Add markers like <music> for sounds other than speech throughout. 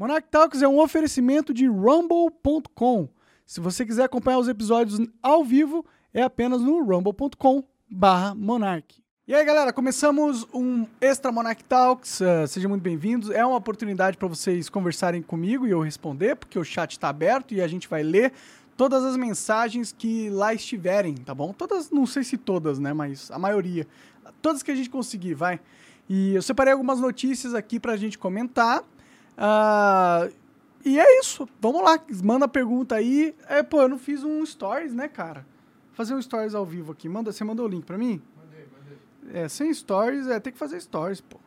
Monarch Talks é um oferecimento de rumble.com. Se você quiser acompanhar os episódios ao vivo, é apenas no rumble.com barra Monarch. E aí, galera, começamos um Extra Monarch Talks. Uh, sejam muito bem-vindos. É uma oportunidade para vocês conversarem comigo e eu responder, porque o chat está aberto e a gente vai ler todas as mensagens que lá estiverem, tá bom? Todas, não sei se todas, né, mas a maioria. Todas que a gente conseguir, vai. E eu separei algumas notícias aqui para a gente comentar. Uh, e é isso. Vamos lá. Manda pergunta aí. É, pô, eu não fiz um stories, né, cara? Vou fazer um stories ao vivo aqui. Manda, você mandou o link pra mim? Mandei, mandei. É, sem stories, é, tem que fazer stories, pô.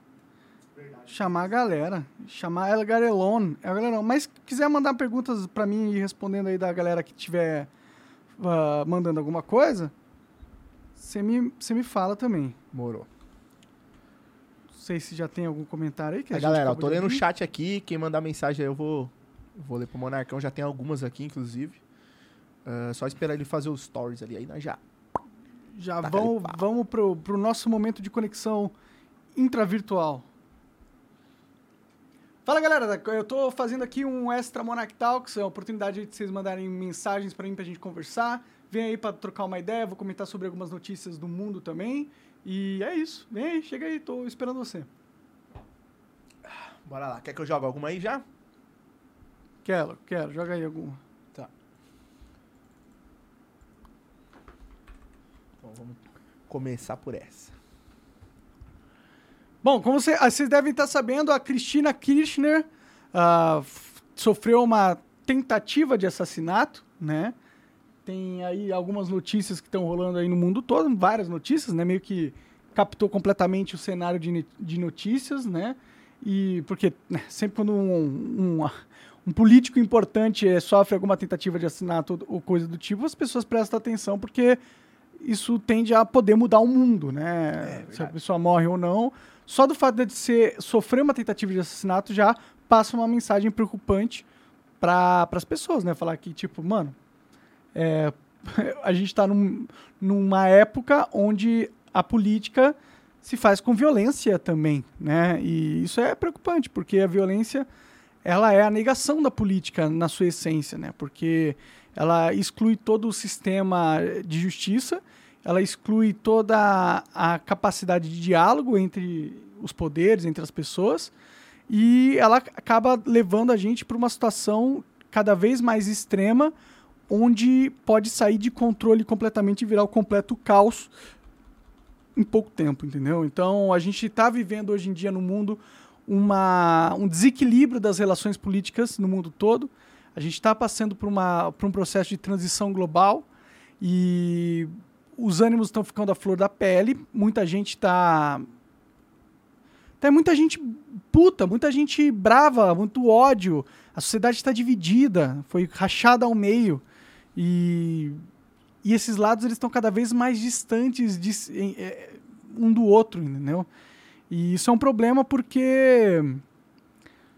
Verdade. Chamar a galera. Chamar ela Garelon. É galera, mas quiser mandar perguntas pra mim e respondendo aí da galera que tiver uh, mandando alguma coisa, você me, me fala também. Morou sei se já tem algum comentário aí. Que a, a galera, eu tô lendo o chat aqui. Quem mandar mensagem aí eu vou, vou ler pro Monarcão. Já tem algumas aqui, inclusive. Uh, só esperar ele fazer os stories ali. Aí nós já. Já vamos, vamos pro, pro nosso momento de conexão intravirtual. Fala galera, eu tô fazendo aqui um extra Monarch Talks, é uma oportunidade de vocês mandarem mensagens para mim pra gente conversar. Vem aí para trocar uma ideia, vou comentar sobre algumas notícias do mundo também. E é isso. Vem aí, chega aí, tô esperando você. Bora lá. Quer que eu jogue alguma aí já? Quero, quero. Joga aí alguma. Tá. Então vamos começar por essa. Bom, como você, ah, vocês devem estar sabendo, a Cristina Kirchner uh, sofreu uma tentativa de assassinato, né? Tem aí algumas notícias que estão rolando aí no mundo todo, várias notícias, né? Meio que captou completamente o cenário de, de notícias, né? E porque né, sempre quando um, um, um político importante é, sofre alguma tentativa de assassinato ou coisa do tipo, as pessoas prestam atenção porque isso tende a poder mudar o mundo, né? É, Se a pessoa morre ou não. Só do fato de ser, sofrer uma tentativa de assassinato já passa uma mensagem preocupante para as pessoas, né? Falar que, tipo, mano, é, <laughs> a gente está num, numa época onde a política se faz com violência também, né? E isso é preocupante, porque a violência ela é a negação da política na sua essência, né? Porque ela exclui todo o sistema de justiça, ela exclui toda a capacidade de diálogo entre os poderes, entre as pessoas, e ela acaba levando a gente para uma situação cada vez mais extrema, onde pode sair de controle completamente e virar o completo caos em pouco tempo, entendeu? Então a gente está vivendo hoje em dia no mundo uma, um desequilíbrio das relações políticas no mundo todo. A gente está passando por, uma, por um processo de transição global e os ânimos estão ficando à flor da pele. Muita gente está. Tem muita gente puta, muita gente brava, muito ódio. A sociedade está dividida, foi rachada ao meio. E, e esses lados eles estão cada vez mais distantes de, é, um do outro, entendeu? E isso é um problema porque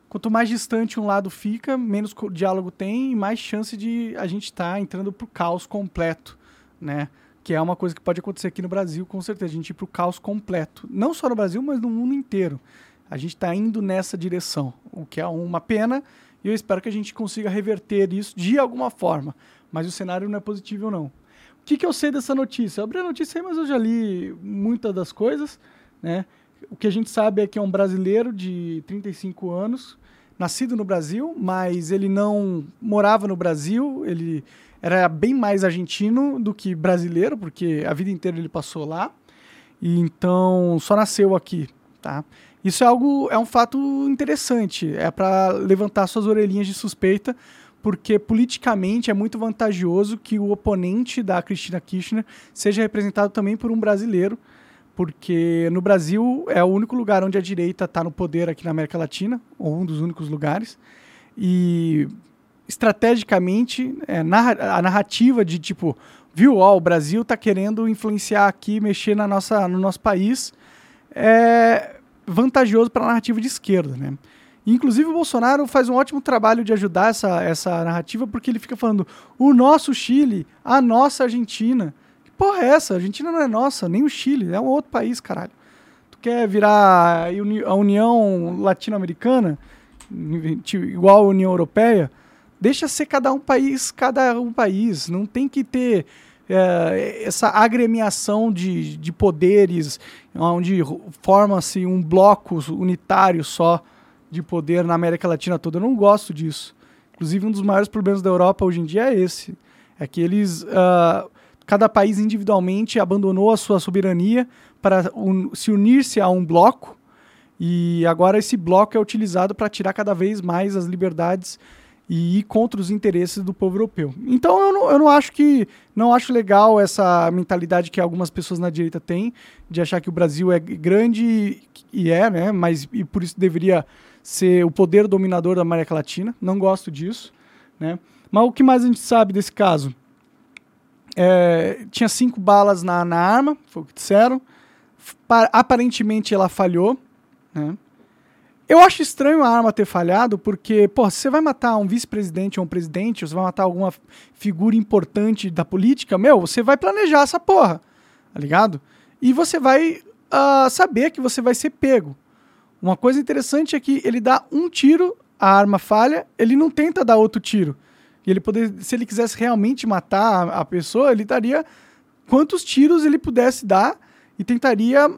quanto mais distante um lado fica, menos diálogo tem e mais chance de a gente estar tá entrando pro caos completo, né? Que é uma coisa que pode acontecer aqui no Brasil, com certeza, a gente ir pro caos completo. Não só no Brasil, mas no mundo inteiro. A gente está indo nessa direção, o que é uma pena, e eu espero que a gente consiga reverter isso de alguma forma mas o cenário não é positivo não. O que, que eu sei dessa notícia? Eu abri a notícia aí, mas eu já li muitas das coisas, né? O que a gente sabe é que é um brasileiro de 35 anos, nascido no Brasil, mas ele não morava no Brasil, ele era bem mais argentino do que brasileiro, porque a vida inteira ele passou lá. E então só nasceu aqui, tá? Isso é algo é um fato interessante, é para levantar suas orelhinhas de suspeita, porque politicamente é muito vantajoso que o oponente da Cristina Kirchner seja representado também por um brasileiro, porque no Brasil é o único lugar onde a direita está no poder aqui na América Latina, ou um dos únicos lugares, e estrategicamente é, a narrativa de tipo, viu, ó, o Brasil está querendo influenciar aqui, mexer na nossa, no nosso país, é vantajoso para a narrativa de esquerda, né? Inclusive o Bolsonaro faz um ótimo trabalho de ajudar essa, essa narrativa, porque ele fica falando o nosso Chile, a nossa Argentina. Que porra é essa? A Argentina não é nossa, nem o Chile, é um outro país, caralho. Tu quer virar a União Latino-Americana? igual a União Europeia, deixa ser cada um país, cada um país. Não tem que ter é, essa agremiação de, de poderes, onde forma-se um bloco unitário só de poder na América Latina toda. Eu não gosto disso. Inclusive, um dos maiores problemas da Europa hoje em dia é esse. É que eles. Uh, cada país individualmente abandonou a sua soberania para un se unir-se a um bloco. E agora esse bloco é utilizado para tirar cada vez mais as liberdades e ir contra os interesses do povo europeu. Então eu não, eu não acho que não acho legal essa mentalidade que algumas pessoas na direita têm de achar que o Brasil é grande e é, né? Mas e por isso deveria ser o poder dominador da América Latina. Não gosto disso, né? Mas o que mais a gente sabe desse caso? É, tinha cinco balas na, na arma, foi o que disseram. Aparentemente ela falhou, né? Eu acho estranho a arma ter falhado, porque, pô, você vai matar um vice-presidente ou um presidente, ou você vai matar alguma figura importante da política, meu, você vai planejar essa porra, tá ligado? E você vai uh, saber que você vai ser pego. Uma coisa interessante é que ele dá um tiro, a arma falha, ele não tenta dar outro tiro. E ele poder, se ele quisesse realmente matar a, a pessoa, ele daria quantos tiros ele pudesse dar e tentaria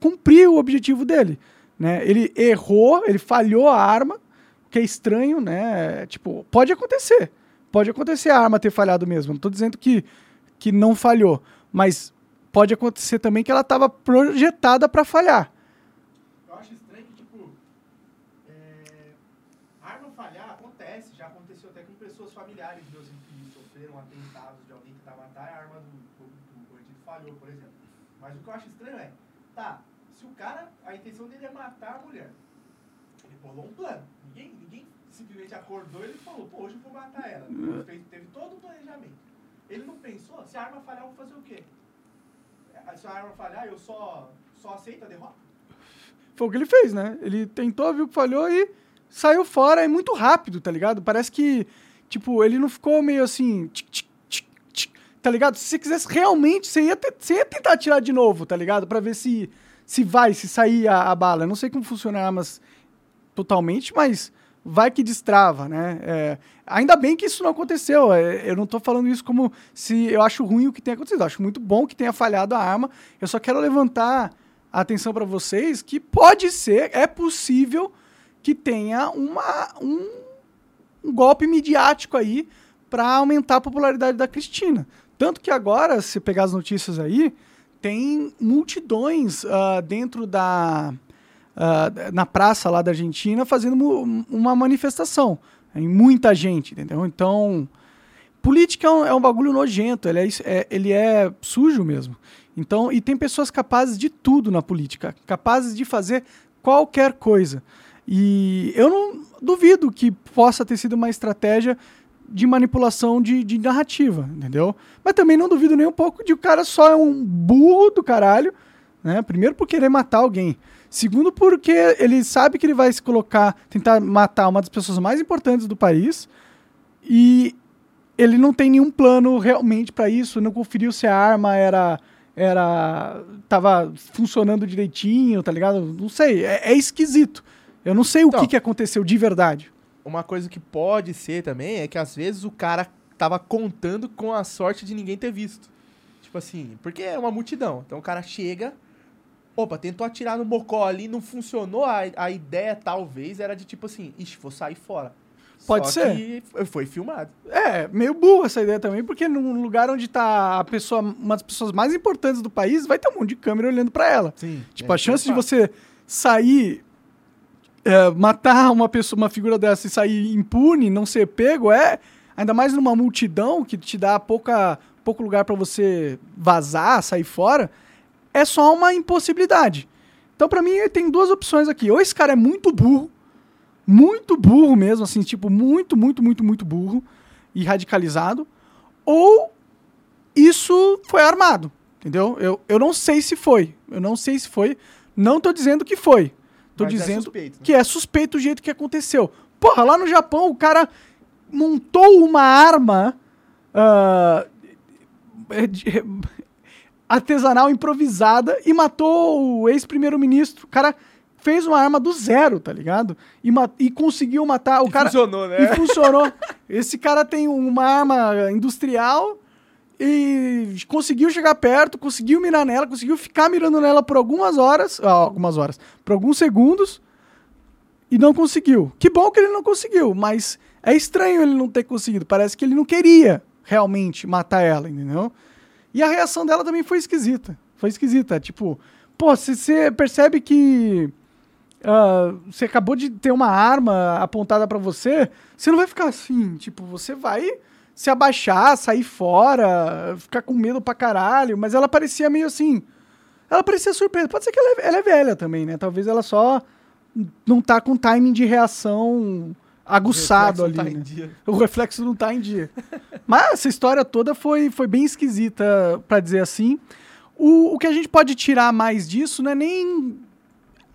cumprir o objetivo dele. Né? Ele errou, ele falhou a arma, que é estranho, né? Tipo, pode acontecer. Pode acontecer a arma ter falhado mesmo. Não estou dizendo que, que não falhou, mas pode acontecer também que ela estava projetada para falhar. Eu acho estranho que, tipo, é... arma falhar acontece. Já aconteceu até com pessoas familiares meus que sofreram atentados de alguém que estava matar a arma do, do, do bandido falhou, por exemplo. Mas o que eu acho estranho é, tá, se o cara, a intenção dele é matar a mulher, ele bolou um plano. Ninguém, ninguém simplesmente acordou e ele falou, pô, hoje eu vou matar ela. Ele fez, teve todo o planejamento. Ele não pensou, se a arma falhar, eu vou fazer o quê? É, se a arma falhar, eu só, só aceito a derrota? Foi o que ele fez, né? Ele tentou, viu que falhou e saiu fora. É muito rápido, tá ligado? Parece que, tipo, ele não ficou meio assim... Tch, tch, tá ligado? Se você quisesse realmente, você ia, você ia tentar atirar de novo, tá ligado? Pra ver se se vai, se sair a, a bala. Eu não sei como funciona armas totalmente, mas vai que destrava, né? É, ainda bem que isso não aconteceu. É, eu não estou falando isso como se eu acho ruim o que tenha acontecido. Eu acho muito bom que tenha falhado a arma. Eu só quero levantar a atenção para vocês que pode ser, é possível que tenha uma, um, um golpe midiático aí para aumentar a popularidade da Cristina. Tanto que agora, se pegar as notícias aí, tem multidões uh, dentro da. Uh, na praça lá da Argentina fazendo uma manifestação. Em muita gente, entendeu? Então, política é um, é um bagulho nojento, ele é, é, ele é sujo mesmo. Então, e tem pessoas capazes de tudo na política, capazes de fazer qualquer coisa. E eu não duvido que possa ter sido uma estratégia de manipulação de, de narrativa, entendeu? Mas também não duvido nem um pouco de o cara só é um burro do caralho, né? Primeiro por querer matar alguém. Segundo porque ele sabe que ele vai se colocar, tentar matar uma das pessoas mais importantes do país e ele não tem nenhum plano realmente para isso, não conferiu se a arma era era tava funcionando direitinho, tá ligado? Não sei, é, é esquisito. Eu não sei o então, que, que aconteceu de verdade uma coisa que pode ser também é que às vezes o cara tava contando com a sorte de ninguém ter visto. Tipo assim, porque é uma multidão. Então o cara chega, opa, tentou atirar no bocó ali, não funcionou. A, a ideia talvez era de tipo assim, ixi, vou sair fora. Pode Só ser. Que foi filmado. É, meio burro essa ideia também, porque num lugar onde tá a pessoa, uma das pessoas mais importantes do país, vai ter um monte de câmera olhando para ela. Sim. Tipo, é, a chance de você sair é, matar uma pessoa, uma figura dessa e sair impune, não ser pego, é ainda mais numa multidão que te dá pouca, pouco lugar para você vazar, sair fora, é só uma impossibilidade. Então, para mim, tem duas opções aqui. Ou esse cara é muito burro, muito burro mesmo, assim, tipo, muito, muito, muito, muito burro e radicalizado, ou isso foi armado, entendeu? Eu, eu não sei se foi, eu não sei se foi, não tô dizendo que foi, Tô Mas é dizendo é suspeito, né? que é suspeito o jeito que aconteceu. Porra, lá no Japão o cara montou uma arma uh, artesanal improvisada e matou o ex-primeiro-ministro. O cara fez uma arma do zero, tá ligado? E, e conseguiu matar o E cara. funcionou, né? E funcionou. Esse cara tem uma arma industrial e conseguiu chegar perto, conseguiu mirar nela, conseguiu ficar mirando nela por algumas horas, ah, algumas horas, por alguns segundos e não conseguiu. Que bom que ele não conseguiu, mas é estranho ele não ter conseguido. Parece que ele não queria realmente matar ela, entendeu? E a reação dela também foi esquisita. Foi esquisita. Tipo, pô, você percebe que ah, você acabou de ter uma arma apontada pra você, você não vai ficar assim. Tipo, você vai se abaixar, sair fora, ficar com medo pra caralho. Mas ela parecia meio assim. Ela parecia surpresa. Pode ser que ela é, ela é velha também, né? Talvez ela só não tá com timing de reação aguçado ali. Tá né? dia. O reflexo não tá em dia. <laughs> Mas essa história toda foi, foi bem esquisita, pra dizer assim. O, o que a gente pode tirar mais disso não é nem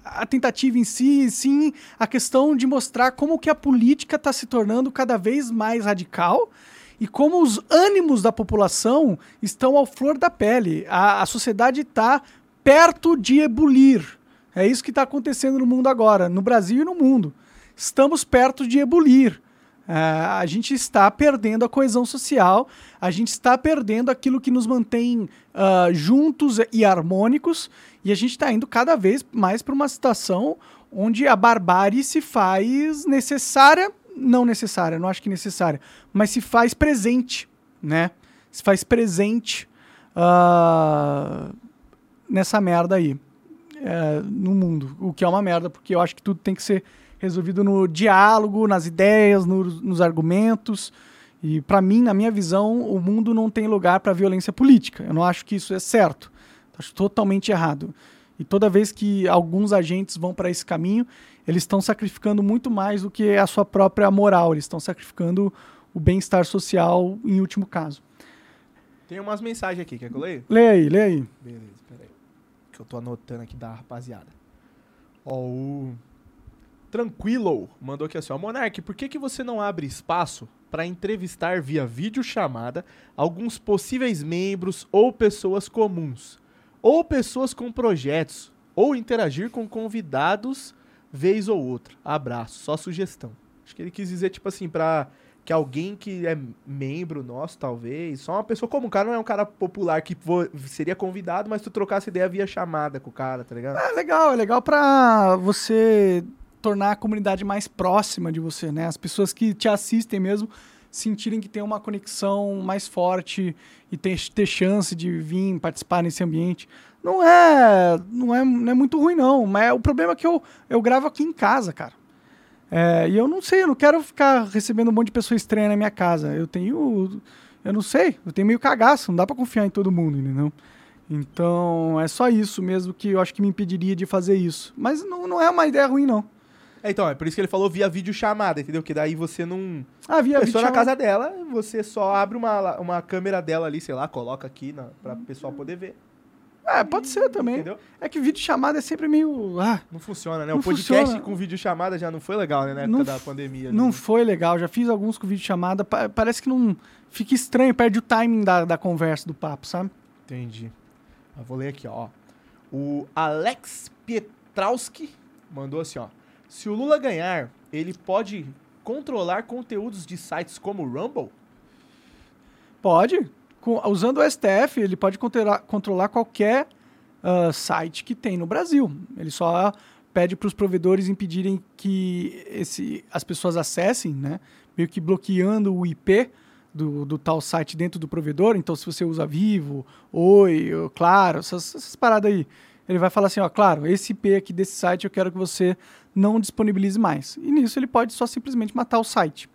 a tentativa em si, sim a questão de mostrar como que a política está se tornando cada vez mais radical e como os ânimos da população estão ao flor da pele. A, a sociedade está perto de ebulir. É isso que está acontecendo no mundo agora, no Brasil e no mundo. Estamos perto de ebulir. É, a gente está perdendo a coesão social, a gente está perdendo aquilo que nos mantém ah, juntos e harmônicos, e a gente está indo cada vez mais para uma situação onde a barbárie se faz necessária, não necessária, não acho que necessária, mas se faz presente, né? Se faz presente ah, nessa merda aí, é, no mundo, o que é uma merda, porque eu acho que tudo tem que ser resolvido no diálogo, nas ideias, no- nos argumentos. E para mim, na minha visão, o mundo não tem lugar para violência política. Eu não acho que isso é certo. Acho totalmente errado. E toda vez que alguns agentes vão para esse caminho, eles estão sacrificando muito mais do que a sua própria moral. Eles estão sacrificando o bem-estar social em último caso. Tem umas mensagens aqui, quer que eu leia? Lê aí, lê aí. Beleza, peraí. Que eu tô anotando aqui da rapaziada. Ó, o. Tranquilo mandou aqui assim, ó. Monark, por que, que você não abre espaço para entrevistar via videochamada alguns possíveis membros ou pessoas comuns? Ou pessoas com projetos? Ou interagir com convidados vez ou outra? Abraço, só sugestão. Acho que ele quis dizer, tipo assim, pra que alguém que é membro nosso, talvez, só uma pessoa comum. O cara não é um cara popular que seria convidado, mas tu trocasse ideia via chamada com o cara, tá ligado? É legal, é legal pra você tornar a comunidade mais próxima de você, né? As pessoas que te assistem mesmo sentirem que tem uma conexão mais forte e ter, ter chance de vir participar nesse ambiente. Não é, não é, não é muito ruim, não. Mas o problema é que eu, eu gravo aqui em casa, cara. É, e eu não sei, eu não quero ficar recebendo um monte de pessoa estranha na minha casa. Eu tenho. Eu não sei, eu tenho meio cagaço, não dá pra confiar em todo mundo, entendeu? Então, é só isso mesmo que eu acho que me impediria de fazer isso. Mas não, não é uma ideia ruim, não. É, então, é por isso que ele falou via videochamada, entendeu? Que daí você não. Ah, via pessoa na casa dela, você só abre uma, uma câmera dela ali, sei lá, coloca aqui na, pra pessoal poder ver. É, pode ser também. Entendeu? É que vídeo chamada é sempre meio. Ah, Não funciona, né? Não o podcast funciona. com videochamada já não foi legal, né? Na época Não da pandemia. não né? foi legal. Já fiz alguns com vídeo chamada. pa- parece que não. Fica estranho, perde o timing da, da conversa, do papo, sabe? Entendi. Eu vou ler aqui, ó. O Alex Pietrowski mandou assim, ó. Se o Lula ganhar, ele pode controlar conteúdos de sites como o Rumble? Pode. Com- usando o STF, ele pode controlar, qualquer ah, site que tem no Brasil. Ele só pede para os provedores impedirem que esse, as pessoas acessem, né? Meio que bloqueando o IP do, do tal site dentro do provedor. Então, se você usa Vivo, Oi, Claro, essas, essas paradas aí, ele vai falar assim, ó, claro, esse IP aqui desse site eu quero que você não disponibilize mais. E nisso ele pode só simplesmente matar o site.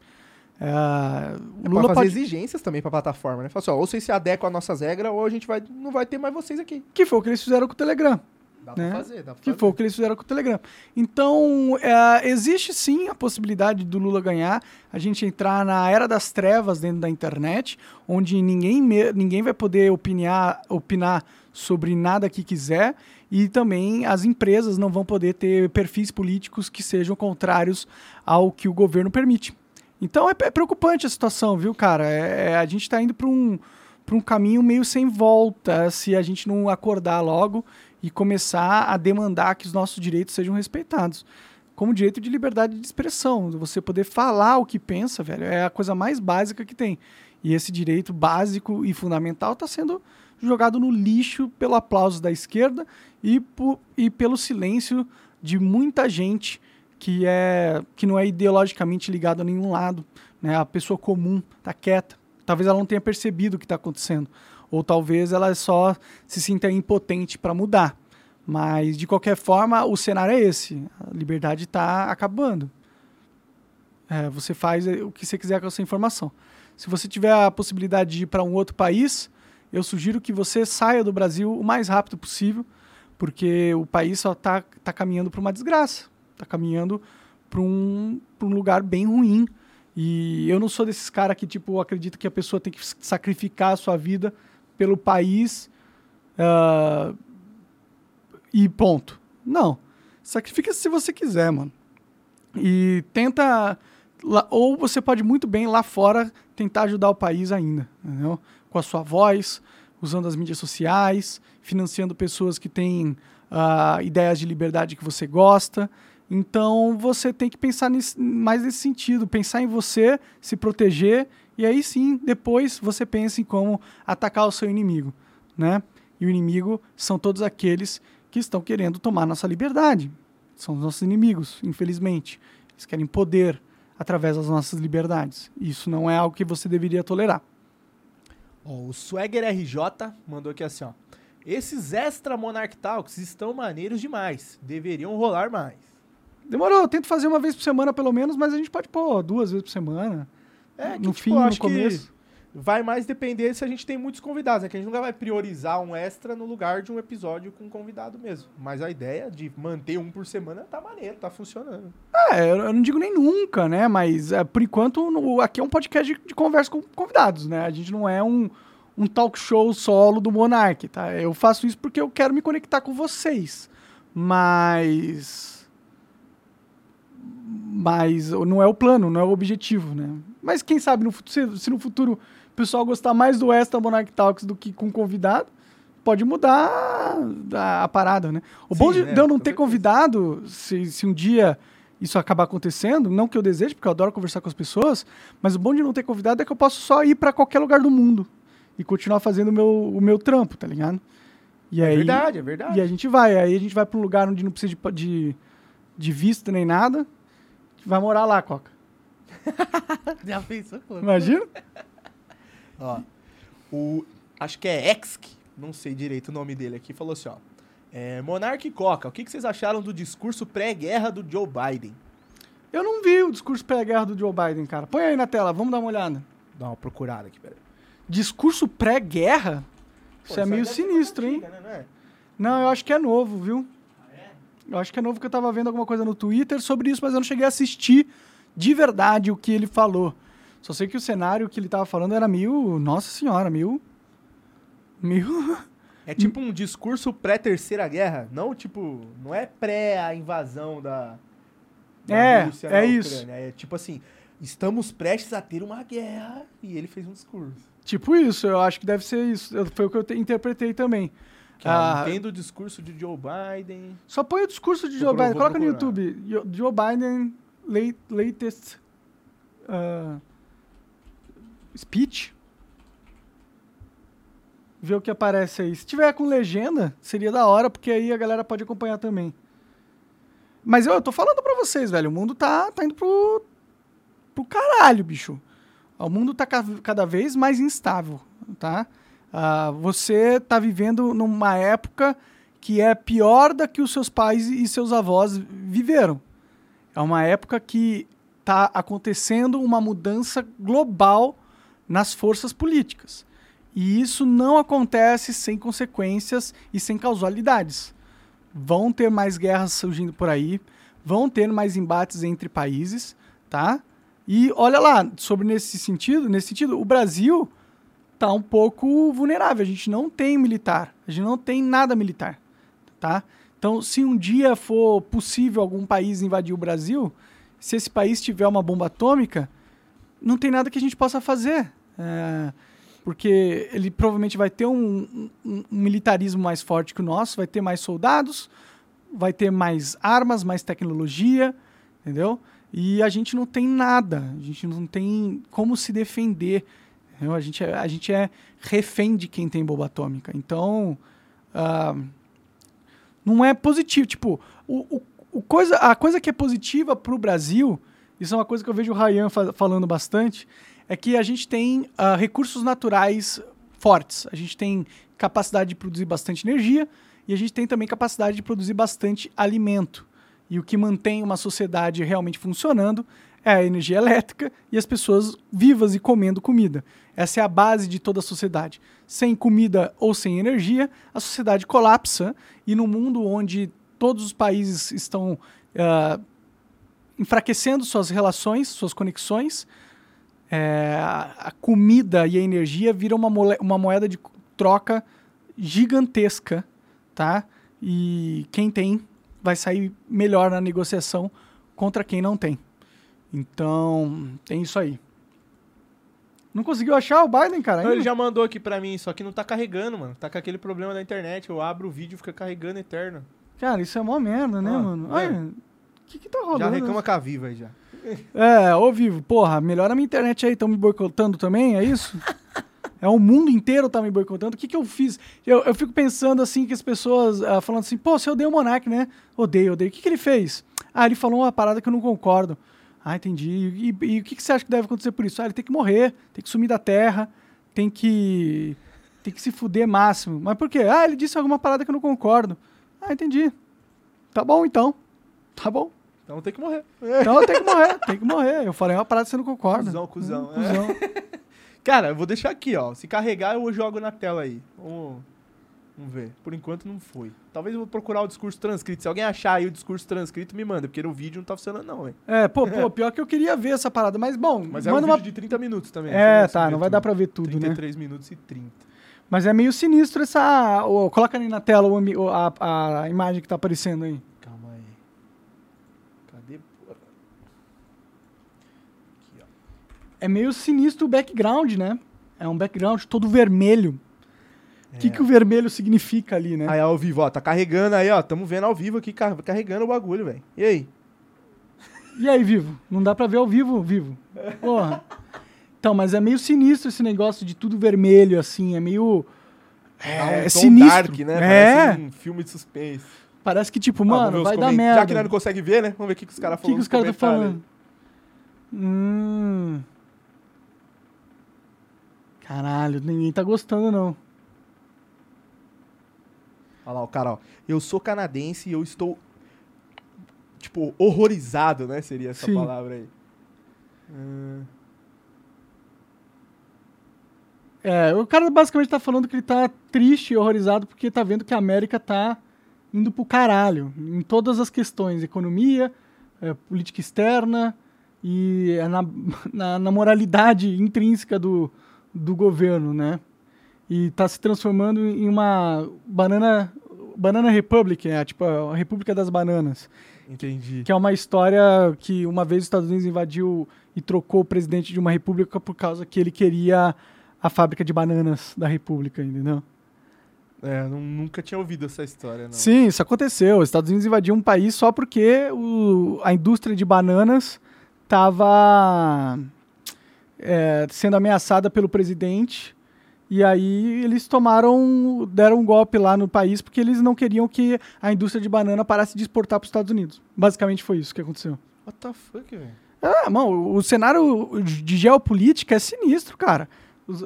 Ah, o É Lula fazer pode... exigências também pra plataforma, né? Fala assim, ó, ou vocês se adequam às nossas regras, ou a gente vai, não vai ter mais vocês aqui. Que foi o que eles fizeram com o Telegram. Dá Né? pra fazer, dá pra Que fazer. foi o que eles fizeram com o Telegram. Então, é, existe sim a possibilidade do Lula ganhar, a gente entrar na era das trevas dentro da internet, onde ninguém, ninguém vai poder opinar, opinar sobre nada que quiser, e também as empresas não vão poder ter perfis políticos que sejam contrários ao que o governo permite. Então é, é preocupante a situação, viu, cara? É- é- a gente está indo para um, um caminho meio sem volta se a gente não acordar logo e começar a demandar que os nossos direitos sejam respeitados. Como direito de liberdade de expressão, você poder falar o que pensa, velho, é a coisa mais básica que tem. E esse direito básico e fundamental está sendo jogado no lixo pelo aplauso da esquerda e, po- e pelo silêncio de muita gente que, é, que não é ideologicamente ligada a nenhum lado. Né? A pessoa comum está quieta. Talvez ela não tenha percebido o que está acontecendo. Ou talvez ela só se sinta impotente para mudar. Mas, de qualquer forma, o cenário é esse. A liberdade está acabando. É, você faz o que você quiser com essa informação. Se você tiver a possibilidade de ir para um outro país, eu sugiro que você saia do Brasil o mais rápido possível, porque o país só está tá caminhando para uma desgraça. Está caminhando para um, um lugar bem ruim. E eu não sou desses caras que, tipo, acredita que a pessoa tem que sacrificar a sua vida pelo país ah, e ponto. Não. Sacrifica se você quiser, mano. E tenta. ou você pode muito bem lá fora tentar ajudar o país ainda, entendeu? Com a sua voz, usando as mídias sociais, financiando pessoas que têm ah, ideias de liberdade que você gosta. Então você tem que pensar nesse- mais nesse sentido, pensar em você, se proteger, e aí sim, depois você pensa em como atacar o seu inimigo, né? E o inimigo são todos aqueles que estão querendo tomar nossa liberdade. São os nossos inimigos, infelizmente. Eles querem poder através das nossas liberdades. Isso não é algo que você deveria tolerar. Ó, o Swagger RJ mandou aqui assim, ó. Esses extra Monarch Talks estão maneiros demais. Deveriam rolar mais. Demorou, eu tento fazer uma vez por semana pelo menos, mas a gente pode pôr duas vezes por semana. É, que, no tipo, fim, no começo. Vai mais depender se a gente tem muitos convidados, né? Que a gente nunca vai priorizar um extra no lugar de um episódio com convidado mesmo. Mas a ideia de manter um por semana tá maneiro, tá funcionando. É, eu não digo nem nunca, né? Mas é, por enquanto no- aqui é um podcast de, de conversa com convidados, né? A gente não é um, um talk show solo do Monark, tá? Eu faço isso porque eu quero me conectar com vocês. Mas. Mas não é o plano, não é o objetivo, né? Mas quem sabe no se, se no futuro o pessoal gostar mais do Extra Monarch Talks do que com convidado, pode mudar a, a parada, né? O bom Sim, de, né? de eu não ter convidado, se, se um dia isso acabar acontecendo, não que eu deseje, porque eu adoro conversar com as pessoas, mas o bom de não ter convidado é que eu posso só ir para qualquer lugar do mundo e continuar fazendo o meu, o meu trampo, tá ligado? E É aí, verdade, é verdade. E a gente vai, aí a gente vai para um lugar onde não precisa de, de, de visto nem nada, vai morar lá, Coca. <laughs> Já pensou? Imagina? Ó, o, acho que é Exk, não sei direito o nome dele aqui, falou assim, ó. É, Monark e Coca, o que, que vocês acharam do discurso pré-guerra do Joe Biden? Eu não vi o discurso pré-guerra do Joe Biden, cara. Põe aí na tela, vamos dar uma olhada. Dá uma procurada aqui, peraí. Discurso pré-guerra? Isso é meio sinistro, hein? antiga, né, não é? Não, eu acho que é novo, viu? Ah, é? Eu acho que é novo que eu tava vendo alguma coisa no Twitter sobre isso, mas eu não cheguei a assistir de verdade o que ele falou. Só sei que o cenário que ele tava falando era meio. Nossa senhora, meio. Meio. É tipo um discurso pré-terceira guerra, não tipo, não é pré a invasão da, da É, Rússia é isso. É tipo assim, estamos prestes a ter uma guerra e ele fez um discurso. tipo isso, eu acho que deve ser isso. Eu- Foi o que eu te- interpretei também. Ó, Ah, entendo o discurso de Joe Biden. Só põe o discurso de Joe Biden. Coloca no procurar. YouTube. Yo- Joe Biden late, latest ah, speech. Vê o que aparece aí. Se tiver com legenda, seria da hora, porque aí a galera pode acompanhar também. Mas eu, eu tô falando pra vocês, velho. O mundo tá, tá indo pro, pro caralho, bicho. O mundo tá ca- cada vez mais instável, tá? Ah, você tá vivendo numa época que é pior da que os seus pais e seus avós viveram. É uma época que está acontecendo uma mudança global nas forças políticas. E isso não acontece sem consequências e sem causalidades. Vão ter mais guerras surgindo por aí, vão ter mais embates entre países, tá? E olha lá, sobre nesse sentido, nesse sentido, o Brasil tá um pouco vulnerável. A gente não tem militar, a gente não tem nada militar, tá? Então, se um dia for possível algum país invadir o Brasil, se esse país tiver uma bomba atômica, não tem nada que a gente possa fazer. É, porque ele provavelmente vai ter um, um- um militarismo mais forte que o nosso, vai ter mais soldados, vai ter mais armas, mais tecnologia, entendeu? E a gente não tem nada, a gente não tem como se defender. A, gente é, a gente é refém de quem tem bomba atômica. Então, ah, não é positivo. Tipo, o, o, o coisa, a coisa que é positiva para o Brasil, isso é uma coisa que eu vejo o Ryan fa- falando bastante, é que a gente tem ah, recursos naturais fortes. A gente tem capacidade de produzir bastante energia e a gente tem também capacidade de produzir bastante alimento. E o que mantém uma sociedade realmente funcionando é a energia elétrica e as pessoas vivas e comendo comida. Essa é a base de toda a sociedade. Sem comida ou sem energia, a sociedade colapsa e no mundo onde todos os países estão ah, enfraquecendo suas relações, suas conexões, é, a comida e a energia viram uma, uma moeda de troca gigantesca, tá? E quem tem vai sair melhor na negociação contra quem não tem. Então, tem isso aí. Não conseguiu achar o Biden, cara? Não, ele já mandou aqui pra mim, só que não tá carregando, mano. Tá com aquele problema da internet. Eu abro o vídeo e fica carregando eterno. Cara, isso é mó merda, né, Ah, mano? é. Olha, que que tá rolando? Já reclama com a Viva aí já. É, ô Vivo, porra, melhora a minha internet aí, estão me boicotando também, é isso? é o mundo inteiro tá me boicotando. O que que eu fiz? Eu, eu fico pensando assim, que as pessoas ah, falando assim, pô, você odeia o Monark, né? Odeio, odeio. O que que ele fez? Ah, ele falou uma parada que eu não concordo. Ah, entendi. E, e- e o que que você acha que deve acontecer por isso? Ah, ele tem que morrer, tem que sumir da terra, tem que... Tem que se fuder máximo. Mas por quê? Ah, ele disse alguma parada que eu não concordo. Ah, entendi. Tá bom, então. Tá bom. Então tem que morrer. Então tem que morrer, tem que morrer. Eu falei uma parada que você não concorda. Cusão, cuzão. Hum, cuzão. <laughs> Cara, eu vou deixar aqui, ó. Se carregar, eu jogo na tela aí. Vamos, vamos ver. Por enquanto não foi. Talvez eu vou procurar o discurso transcrito. Se alguém achar aí o discurso transcrito, me manda, porque no vídeo não tá funcionando, não, velho. É, pô, pô, pior que eu queria ver essa parada, mas bom, Mas é um vídeo uma. de 30 minutos também. É, eu tá, não se vai dar pra ver tudo, né? 33 minutos e 30. Mas é meio sinistro essa. coloca ali na tela o- a, a imagem que tá aparecendo aí. Cadê? porra? Aqui, ó. É meio sinistro o background, né? É um background todo vermelho. O que, que o vermelho significa ali, né? Aí, ao vivo, ó. Tá carregando aí, ó. Tamo vendo ao vivo aqui, car- carregando o bagulho, velho. E aí? E aí, Vivo? Não dá pra ver ao vivo, Vivo? Porra. Então, mas é meio sinistro esse negócio de tudo vermelho, assim. É meio. É, um é tom sinistro. dark, né? É. Parece um filme de suspense. Parece que, tipo, ver mano, vai dar merda. Já que nós não consegue ver, né? Vamos ver o que, que os caras O que, que os caras estão falando? Hum. Caralho, ninguém tá gostando, não. Olha lá, o cara, ó. Eu sou canadense e eu estou, tipo, horrorizado, né? Seria essa Sim. palavra aí. Hum, É, o cara basicamente tá falando que ele tá triste e horrorizado porque tá vendo que a América tá indo pro caralho em todas as questões, economia, é, política externa e é na, <laughs> na, na moralidade intrínseca do, do governo, né? E tá se transformando em uma banana, banana republic, é, tipo a República das Bananas. entendi. Que é uma história que uma vez os Estados Unidos invadiu e trocou o presidente de uma república por causa que ele queria a fábrica de bananas da república, entendeu? É, não- nunca tinha ouvido essa história, não. Sim, isso aconteceu. Os Estados Unidos invadiu um país só porque o- a indústria de bananas estava sendo ameaçada pelo presidente. E aí eles tomaram, deram um golpe lá no país porque eles não queriam que a indústria de banana parasse de exportar para os Estados Unidos. Basicamente foi isso que aconteceu. What the fuck, velho? Ah, mano, o cenário de geopolítica é sinistro, cara.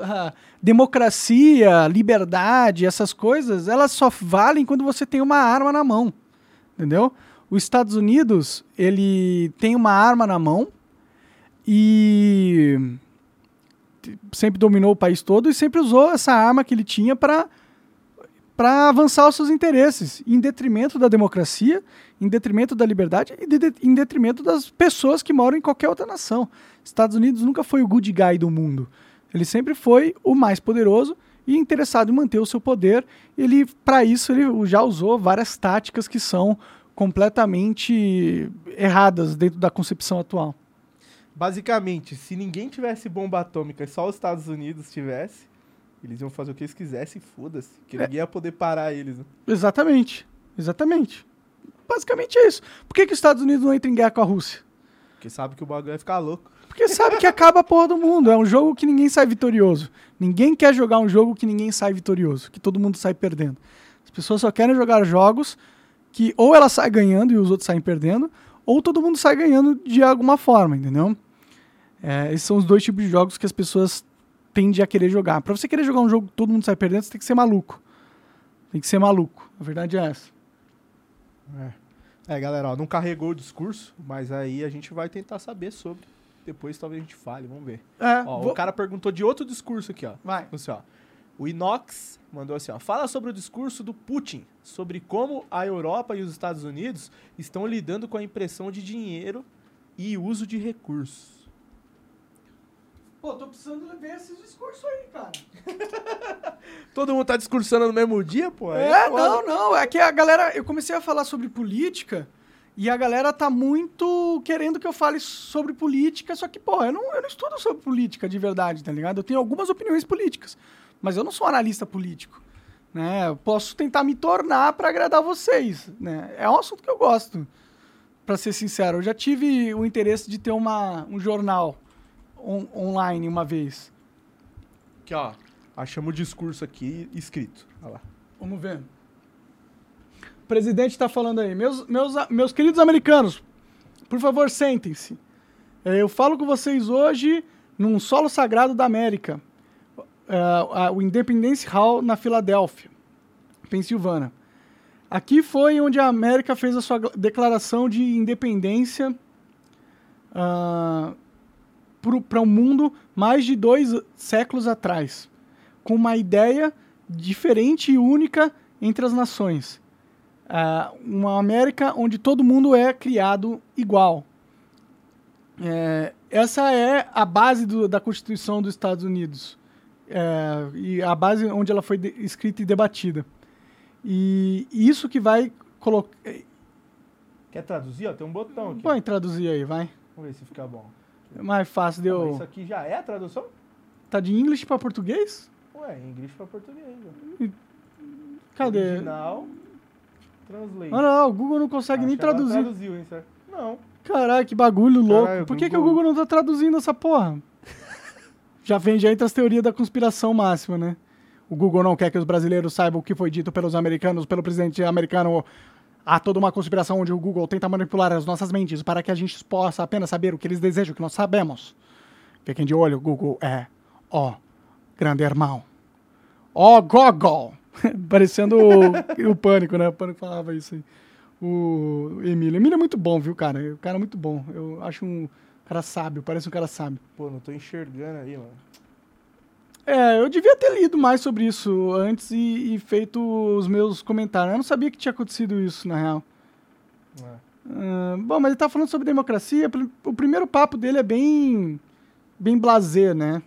A democracia, liberdade, essas coisas, elas só valem quando você tem uma arma na mão, entendeu? Os Estados Unidos, ele tem uma arma na mão e sempre dominou o país todo e sempre usou essa arma que ele tinha para para avançar os seus interesses, em detrimento da democracia, em detrimento da liberdade e de- em detrimento das pessoas que moram em qualquer outra nação. Estados Unidos nunca foi o good guy do mundo. Ele sempre foi o mais poderoso e interessado em manter o seu poder. Ele, para isso, ele já usou várias táticas que são completamente erradas dentro da concepção atual. Basicamente, se ninguém tivesse bomba atômica e só os Estados Unidos tivesse, Eles iam fazer o que eles quisessem, foda-se. Que ninguém ia poder parar eles, né? Exatamente. Exatamente. Basicamente é isso. Por que, que os Estados Unidos não entram em guerra com a Rússia? Porque sabe que o bagulho vai ficar louco. Porque sabe que acaba a porra do mundo. É um jogo que ninguém sai vitorioso. Ninguém quer jogar um jogo que ninguém sai vitorioso, que todo mundo sai perdendo. As pessoas só querem jogar jogos que ou ela sai ganhando e os outros saem perdendo, ou todo mundo sai ganhando de alguma forma, entendeu? É, esses são os dois tipos de jogos que as pessoas tendem a querer jogar. Pra você querer jogar um jogo que todo mundo sai perdendo, você tem que ser maluco. Tem que ser maluco. A verdade é essa. É. É, galera, ó, não carregou o discurso, mas aí a gente vai tentar saber sobre. Depois talvez a gente fale, vamos ver. É, Ó, vou- O cara perguntou de outro discurso aqui, ó. Vai. Assim, ó. O Inox mandou assim, ó. Fala sobre o discurso do Putin, sobre como a Europa e os Estados Unidos estão lidando com a impressão de dinheiro e uso de recursos. Pô, tô precisando ver esses discursos aí, cara. <laughs> Todo mundo tá discursando no mesmo dia, pô? É, foda. não, não. É que a galera. Eu comecei a falar sobre política e a galera tá muito querendo que eu fale sobre política, só que, pô, eu não, eu não estudo sobre política de verdade, tá ligado? Eu tenho algumas opiniões políticas, mas eu não sou analista político. Né? Eu posso tentar me tornar pra agradar vocês. Né? É um assunto que eu gosto, pra ser sincero. Eu já tive o interesse de ter uma, um jornal on- online uma vez. Aqui, ó. Achamos o discurso aqui escrito. Olha lá. Vamos ver. O presidente está falando aí. Meus, meus, meus queridos americanos, por favor, sentem-se. É, Eu falo com vocês hoje num solo sagrado da América. A- o Independence Hall, na Filadélfia, Pensilvânia. Aqui foi onde a América fez a sua declaração de independência para o mundo mais de dois séculos atrás, com uma ideia diferente e única entre as nações. Ah, uma América onde todo mundo é criado igual. É, essa é a base do- da Constituição dos Estados Unidos. É, e a base onde ela foi de- escrita e debatida. E isso que vai colocar. Quer traduzir? Ó, tem um botão aqui. Põe traduzir aí, vai. Vamos ver se fica bom. É mais fácil de Ah, mas eu. Isso aqui já é a tradução? Tá de inglês para português? Ué, inglês pra português. Cadê? Original. Translate. Ah, não, o Google não consegue Acho nem traduzir. traduziu, hein, certo? Não. Caralho, que bagulho louco. Caralho, Por que, que o Google- Google não tá traduzindo essa porra? já vem já entre as teorias da conspiração máxima, né? O Google não quer que os brasileiros saibam o que foi dito pelos americanos, pelo presidente americano. Há toda uma conspiração onde o Google tenta manipular as nossas mentes para que a gente possa apenas saber o que eles desejam, o que nós sabemos. Fiquem de olho, Google é, ó, grande irmão. Ó, Gogol! <laughs> Parecendo o, o Pânico, né? O Pânico falava isso aí. O Emílio. Emílio é muito bom, viu, cara? O cara é muito bom. Eu acho um cara sábio, parece um cara sábio. Pô, não tô enxergando aí, mano. É, eu devia ter lido mais sobre isso antes e, e feito os meus comentários. Eu não sabia que tinha acontecido isso, na real. É. Ah, bom, mas ele tá falando sobre democracia. O primeiro papo dele é bem, bem blazer, né?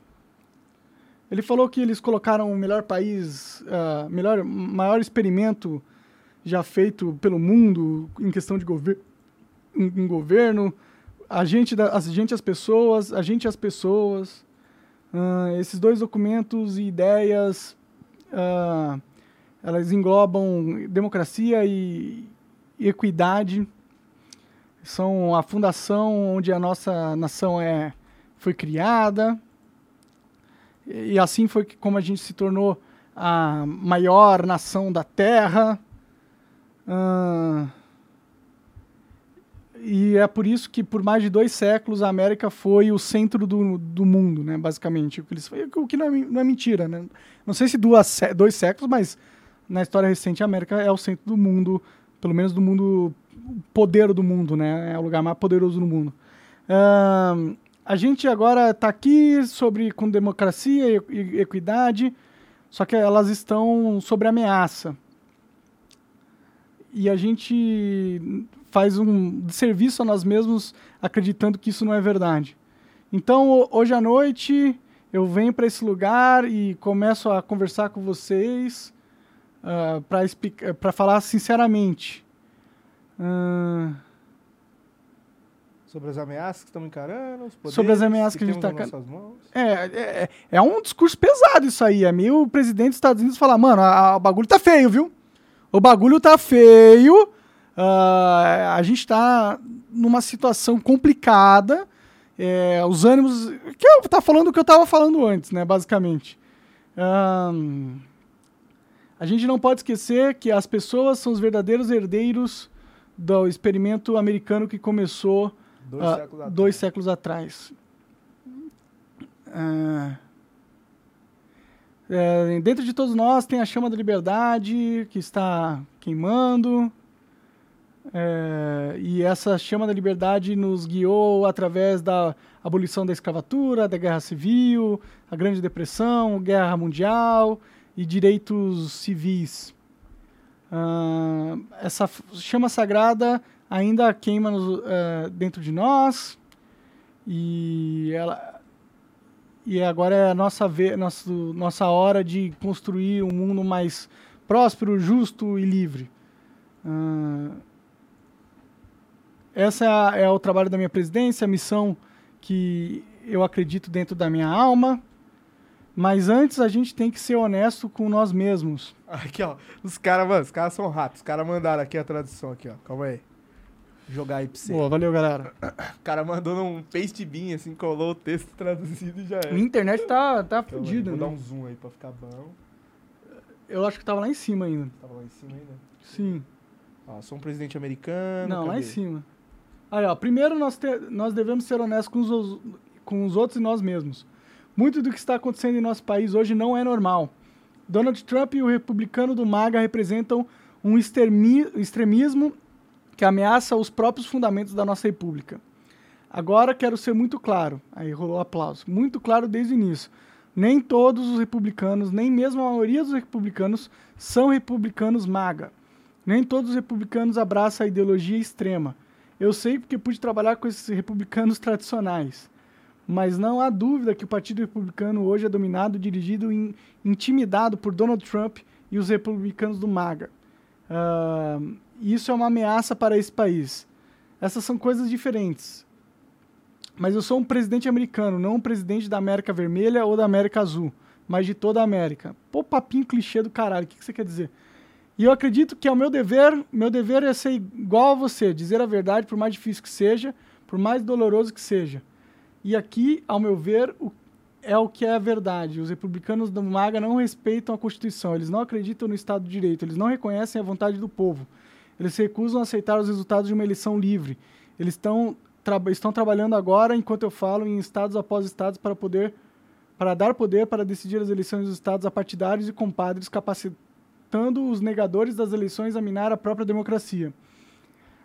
Ele falou que eles colocaram o melhor país, ah, melhor, maior experimento já feito pelo mundo em questão de gover em, em governo, a gente, da, a gente as pessoas, a gente as pessoas. Ah, esses dois documentos e ideias, ah, elas englobam democracia e, equidade. São a fundação onde a nossa nação é, foi criada. E, assim foi como a gente se tornou a maior nação da Terra. Ah, e é por isso que, por mais de dois séculos, a América foi o centro do, do mundo, né? Basicamente. O que, eles, o que não, é, não é mentira, né? Não sei se duas, dois séculos, mas na história recente a América é o centro do mundo, pelo menos do mundo, poder do mundo, né? É o lugar mais poderoso do mundo. A gente agora está aqui sobre com democracia e, e equidade, só que elas estão sobre ameaça. E a gente faz um serviço a nós mesmos acreditando que isso não é verdade. Então, ho- hoje à noite, eu venho para esse lugar e começo a conversar com vocês para falar sinceramente. Ah, Sobre as ameaças que estamos encarando, os poderes Sobre as ameaças que a gente tá nossas mãos. É, é, é um discurso pesado isso aí. É meio o presidente dos Estados Unidos falar, mano, a- a- o bagulho tá feio, viu? O bagulho tá feio. Ah, a gente tá numa situação complicada. é, os ânimos. Que eu tá falando o que eu tava falando antes, né? Basicamente. Ahn, a gente não pode esquecer que as pessoas são os verdadeiros herdeiros do experimento americano que começou Dois ah, séculos atrás. dois séculos atrás. Ah, é, dentro de todos nós tem a chama da liberdade que está queimando. É, e essa chama da liberdade nos guiou através da abolição da escravatura, da guerra civil, a Grande Depressão, guerra mundial e direitos civis. Ah, essa chama sagrada ainda queima nos- eh, dentro de nós e ela e agora é a nossa ve nossa hora de construir um mundo mais próspero, justo e livre. Ah, essa é, a- é o trabalho da minha presidência, a missão que eu acredito dentro da minha alma. Mas antes a gente tem que ser honesto com nós mesmos. Aqui, ó. Os caras, mano, os caras são rápidos. Os caras mandaram aqui a tradução aqui, ó. Calma aí. Vou jogar aí pra você. Boa, valeu, galera. O cara mandou num paste bin, assim, colou o texto traduzido e já é. Minha internet tá, tá aí, fodida, Vou né? dar um zoom aí pra ficar bom. Eu acho que tava lá em cima ainda. Tava lá em cima ainda. Sim. Ó, sou um presidente americano. Não, lá cadê? em cima. Aí, ó. Primeiro, nós, te- nós devemos ser honestos com os, com os outros e nós mesmos. Muito do que está acontecendo em nosso país hoje não é normal. Donald Trump e o republicano do MAGA representam um extremismo que ameaça os próprios fundamentos da nossa república. Agora quero ser muito claro. Aí rolou aplauso. Muito claro desde o início. Nem todos os republicanos, nem mesmo a maioria dos republicanos, são republicanos MAGA. Nem todos os republicanos abraçam a ideologia extrema. Eu sei porque pude trabalhar com esses republicanos tradicionais. Mas não há dúvida que o Partido Republicano hoje é dominado, dirigido e intimidado por Donald Trump e os republicanos do MAGA. E isso é uma ameaça para esse país. Essas são coisas diferentes. Mas eu sou um presidente americano, não um presidente da América Vermelha ou da América Azul, mas de toda a América. Pô, papinho clichê do caralho, o que, que você quer dizer? E eu acredito que é o meu dever, meu dever é ser igual a você, dizer a verdade, por mais difícil que seja, por mais doloroso que seja. E aqui, ao meu ver, o- é o que é a verdade. Os republicanos do MAGA não respeitam a Constituição, eles não acreditam no Estado de Direito, eles não reconhecem a vontade do povo. Eles se recusam a aceitar os resultados de uma eleição livre. Eles estão, tra- estão trabalhando agora, enquanto eu falo, em estados após estados para poder para dar poder para decidir as eleições dos estados a partidários e compadres, capacitando os negadores das eleições a minar a própria democracia.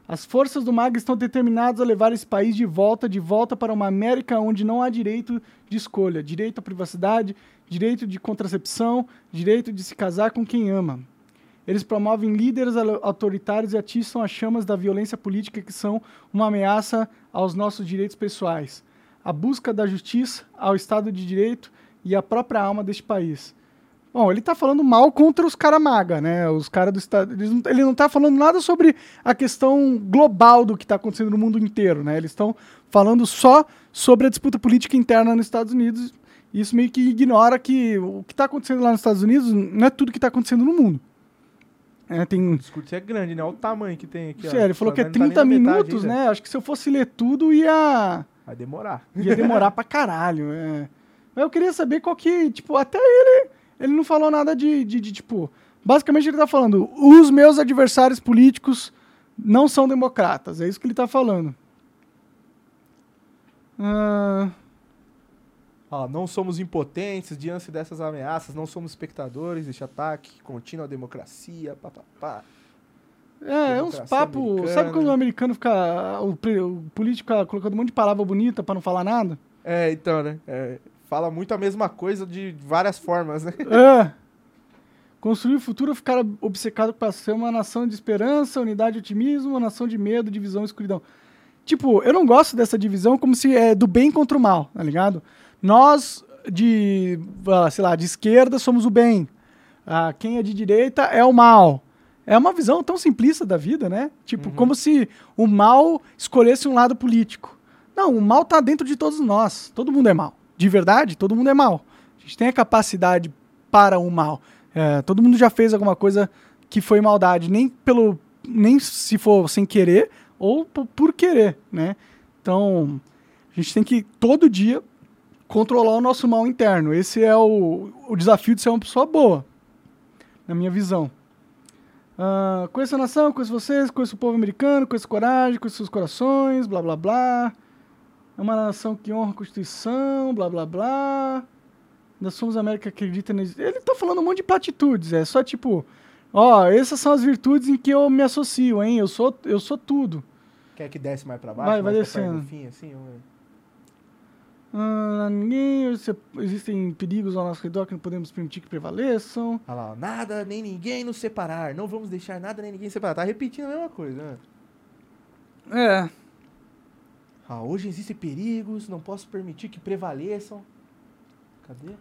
As forças do MAG estão determinadas a levar esse país de volta, de volta para uma América onde não há direito de escolha, direito à privacidade, direito de contracepção, direito de se casar com quem ama. Eles promovem líderes autoritários e atiçam as chamas da violência política que são uma ameaça aos nossos direitos pessoais, a busca da justiça, ao Estado de Direito e à própria alma deste país. Bom, ele está falando mal contra os caras maga, né? Os caras do Estado. Ele não está falando nada sobre a questão global do que está acontecendo no mundo inteiro, né? Eles estão falando só sobre a disputa política interna nos Estados Unidos. Isso meio que ignora que o que está acontecendo lá nos Estados Unidos não é tudo que está acontecendo no mundo. É, tem O discurso é grande, né? Olha o tamanho que tem aqui. Sério, ele falou que é Não tá nem 30 na metade minutos, né? Acho que se eu fosse ler tudo, ia, Vai demorar. ia demorar pra caralho. É. Mas eu queria saber qual que, tipo, até ele, ele não falou nada de, de, de, tipo... Basicamente ele tá falando, os meus adversários políticos não são democratas. É isso que ele tá falando. Ah, Ó, não somos impotentes diante dessas ameaças, não somos espectadores deste ataque contínuo à democracia, papapá. é, é uns americana. Sabe quando o americano fica... O, o político fica colocando um monte de palavra bonita pra não falar nada? É, então, né? É, fala muito a mesma coisa de várias formas, né? É. Construir o futuro é ficar obcecado para ser uma nação de esperança, unidade otimismo, uma nação de medo, divisão e escuridão. Tipo, eu não gosto dessa divisão como se é do bem contra o mal, tá ligado? Nós, de, ah, sei lá, de esquerda somos o bem. Ah, quem é de direita é o mal. É uma visão tão simplista da vida, né? Tipo, como se o mal escolhesse um lado político. Não, o mal tá dentro de todos nós. Todo mundo é mal. De verdade, todo mundo é mal. A gente tem a capacidade para o mal. É, todo mundo já fez alguma coisa que foi maldade, nem pelo nem se for sem querer ou por, querer, né? Então, a gente tem que todo dia controlar o nosso mal interno. Esse é o, o desafio de ser uma pessoa boa, na minha visão. Uh, conheço a nação, conheço vocês, conheço o povo americano, conheço coragem, conheço seus corações, blá blá blá. É uma nação que honra a Constituição, blá blá blá. Nós somos a América que acredita nisso. Ele tá falando um monte de platitudes, é só tipo, ó, essas são as virtudes em que eu me associo, hein? Eu sou, eu sou tudo. Quer que desce mais pra baixo? Vai, vai descendo. Fim, assim, ver. Ah, ninguém, existem perigos ao nosso redor que não podemos permitir que prevaleçam. Olha lá, nada nem ninguém nos separar. Não vamos deixar nada nem ninguém separar. Tá repetindo a mesma coisa, né? É, Ah, hoje existem perigos, não posso permitir que prevaleçam. Cadê?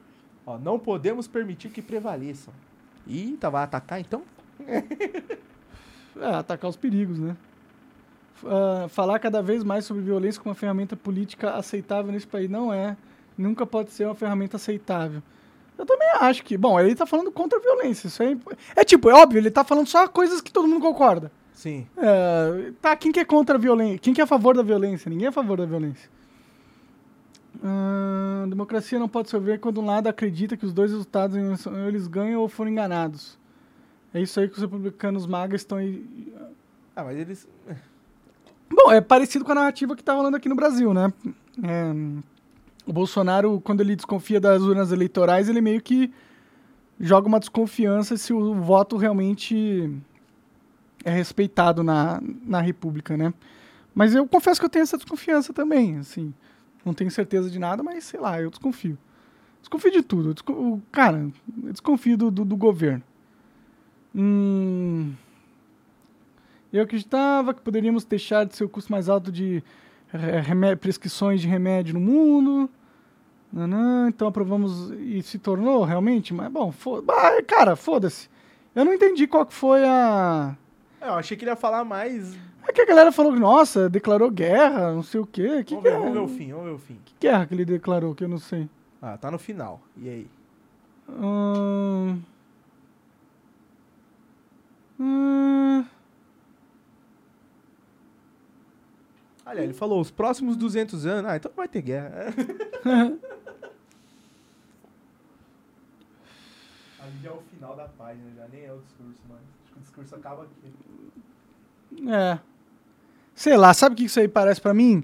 Ó, não podemos permitir que prevaleçam. Ih, tá, vai atacar então? é atacar os perigos, né? Ah, falar cada vez mais sobre violência como uma ferramenta política aceitável nesse país não é. Nunca pode ser uma ferramenta aceitável. Eu também acho que. Bom, ele tá falando contra a violência. Isso é, é tipo, é óbvio, ele tá falando só coisas que todo mundo concorda. Sim. É, tá, quem que é contra a violência? Quem que é a favor da violência? Ninguém é a favor da violência. Ah, democracia não pode ouvir quando um lado acredita que os dois resultados eles ganham ou foram enganados. É isso aí que os republicanos magas estão aí. Ah, mas eles. Bom, é parecido com a narrativa que tá rolando aqui no Brasil, né? É, o Bolsonaro, quando ele desconfia das urnas eleitorais, ele meio que joga uma desconfiança se o voto realmente é respeitado na, na República, né? Mas eu confesso que eu tenho essa desconfiança também, assim. Não tenho certeza de nada, mas sei lá, eu desconfio. Desconfio de tudo. Eu desco- o- cara, eu desconfio do, do, do governo. Hum, eu acreditava que poderíamos deixar de ser o custo mais alto de prescrições de remédio no mundo. Nanã, então aprovamos e se tornou realmente, mas bom, foda cara, foda-se. Eu não entendi qual que foi a. É, eu achei que ele ia falar mais. É que a galera falou que, nossa, declarou guerra, não sei o quê. Que vamos, ver, guerra? vamos ver o fim, vamos ver o fim. Que guerra que ele declarou, que eu não sei. Ah, tá no final. E aí? Hum... Hum... Olha, ele falou os próximos 200 anos. Ah, então vai ter guerra. <laughs> Ali já é o final da página, já nem é o discurso, mano. O discurso acaba aqui. É. Sei lá, sabe o que isso aí parece pra mim?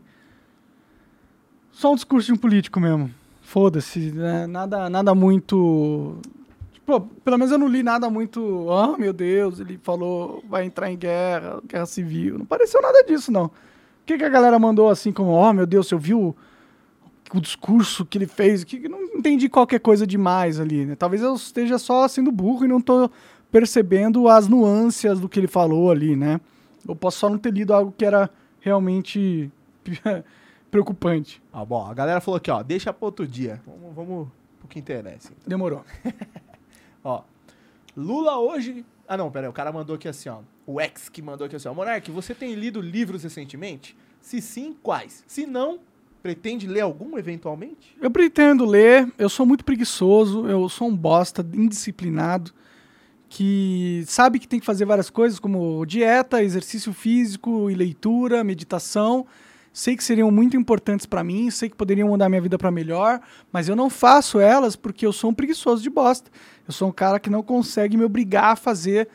Só um discurso de um político mesmo. Foda-se, né? nada, nada muito. Tipo, pelo menos eu não li nada muito. Oh, meu Deus, ele falou vai entrar em guerra, guerra civil. Não pareceu nada disso, não. O que, que a galera mandou assim, como, oh, meu Deus, você ouviu o discurso que ele fez? Que não entendi qualquer coisa demais ali, né? Talvez eu esteja só sendo burro e não tô percebendo as nuances do que ele falou ali, né? Eu posso só não ter lido algo que era realmente <laughs> preocupante. Ah, bom, a galera falou aqui, ó, deixa pra outro dia. Vamos, vamos pro que interessa. então. Demorou. <laughs> Ó, Lula hoje... Ah, não, pera aí, o cara mandou aqui assim, ó. O ex que mandou aqui assim, ó. Monark, você tem lido livros recentemente? Se sim, quais? Se não, pretende ler algum eventualmente? Eu pretendo ler, eu sou muito preguiçoso, eu sou um bosta, indisciplinado, que sabe que tem que fazer várias coisas, como dieta, exercício físico e leitura, meditação. Sei que seriam muito importantes para mim, sei que poderiam mudar minha vida para melhor, mas eu não faço elas porque eu sou um preguiçoso de bosta. Eu sou um cara que não consegue me obrigar a fazer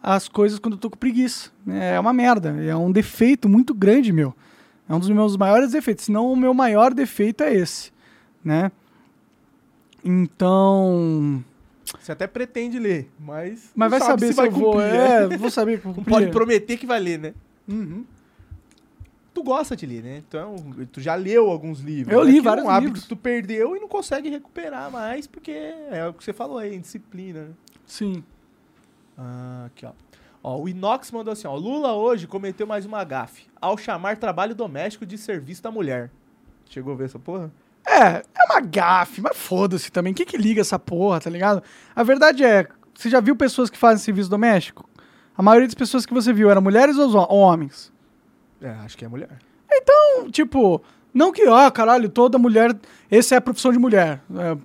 as coisas quando eu tô com preguiça. É uma merda, é um defeito muito grande meu. É um dos meus maiores defeitos, se não o meu maior defeito é esse, né? Então, Você até pretende ler, mas. mas vai sabe saber se, eu vou, cumprir, é, né? vou saber eu <laughs> Não cumprir. pode prometer que vai ler, né? Uhum. Tu gosta de ler, né? Então, tu já leu alguns livros. Eu né? li é vários um hábito livros. que tu perdeu e não consegue recuperar mais, porque é o que você falou aí, disciplina, né? Sim. Ah, aqui, ó. Ó, o Inox mandou assim, ó. Lula hoje cometeu mais uma gafe ao chamar trabalho doméstico de serviço da mulher. Chegou a ver essa porra? É, é uma gafe, mas foda-se também. Quem que liga essa porra, tá ligado? A verdade é, você já viu pessoas que fazem serviço doméstico? A maioria das pessoas que você viu eram mulheres ou homens? É, acho que é mulher. Então, tipo, Não que, ó, caralho, toda mulher. Essa é a profissão de mulher. É,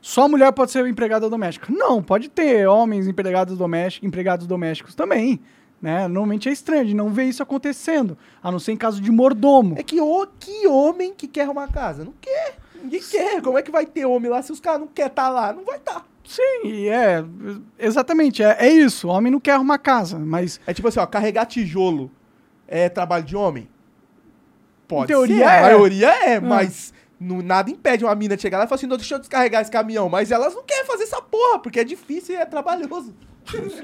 só mulher pode ser empregada doméstica. Não, pode ter homens empregados domésticos, empregados domésticos também. Né? Normalmente é estranho de não ver isso acontecendo. A não ser em caso de mordomo. É que, o, que homem que quer arrumar casa? Não quer. Ninguém quer. Como é que vai ter homem lá se os caras não querem estar lá? Não vai estar. Sim, e é. Exatamente, é, é isso. O homem não quer arrumar casa, mas. É tipo assim, ó, carregar tijolo é trabalho de homem? Pode teoria ser, é. a maioria é, mas não- nada impede uma mina de chegar lá e falar assim, não, deixa eu descarregar esse caminhão. Mas elas não querem fazer essa porra, porque é difícil e é trabalhoso.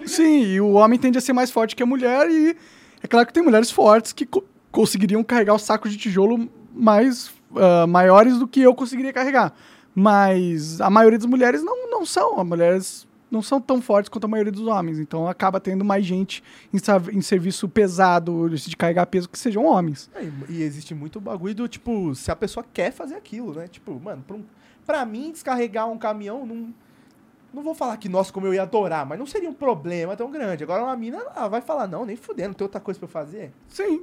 Sim, e o homem tende a ser mais forte que a mulher, e é claro que tem mulheres fortes que co- conseguiriam carregar os sacos de tijolo mais ah, maiores do que eu conseguiria carregar. Mas a maioria das mulheres não, não são. As mulheres não são tão fortes quanto a maioria dos homens. Então acaba tendo mais gente em, em serviço pesado de carregar peso que sejam homens. É, E, e existe muito bagulho do, tipo, se a pessoa quer fazer aquilo, né? Tipo, mano, pra, um- pra mim, descarregar um caminhão não... Não vou falar que, nossa, como eu ia adorar, mas não seria um problema tão grande. Agora uma mina vai falar, não, nem fudendo, tem outra coisa pra eu fazer. Sim.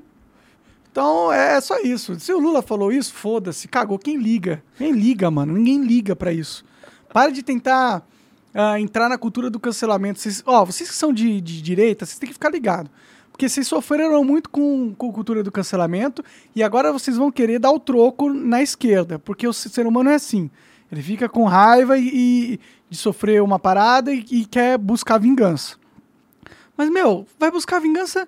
Então é só isso. Se o Lula falou isso, foda-se, cagou. Quem liga? Quem liga, mano? Ninguém liga pra isso. Para de tentar ah, entrar na cultura do cancelamento. Vocês, ó, vocês que são de, de direita, vocês têm que ficar ligados. Porque vocês sofreram muito com, com a cultura do cancelamento e agora vocês vão querer dar o troco na esquerda. Porque o ser humano é assim. Ele fica com raiva e, e- de sofrer uma parada e, e quer buscar vingança. Mas, meu, vai buscar vingança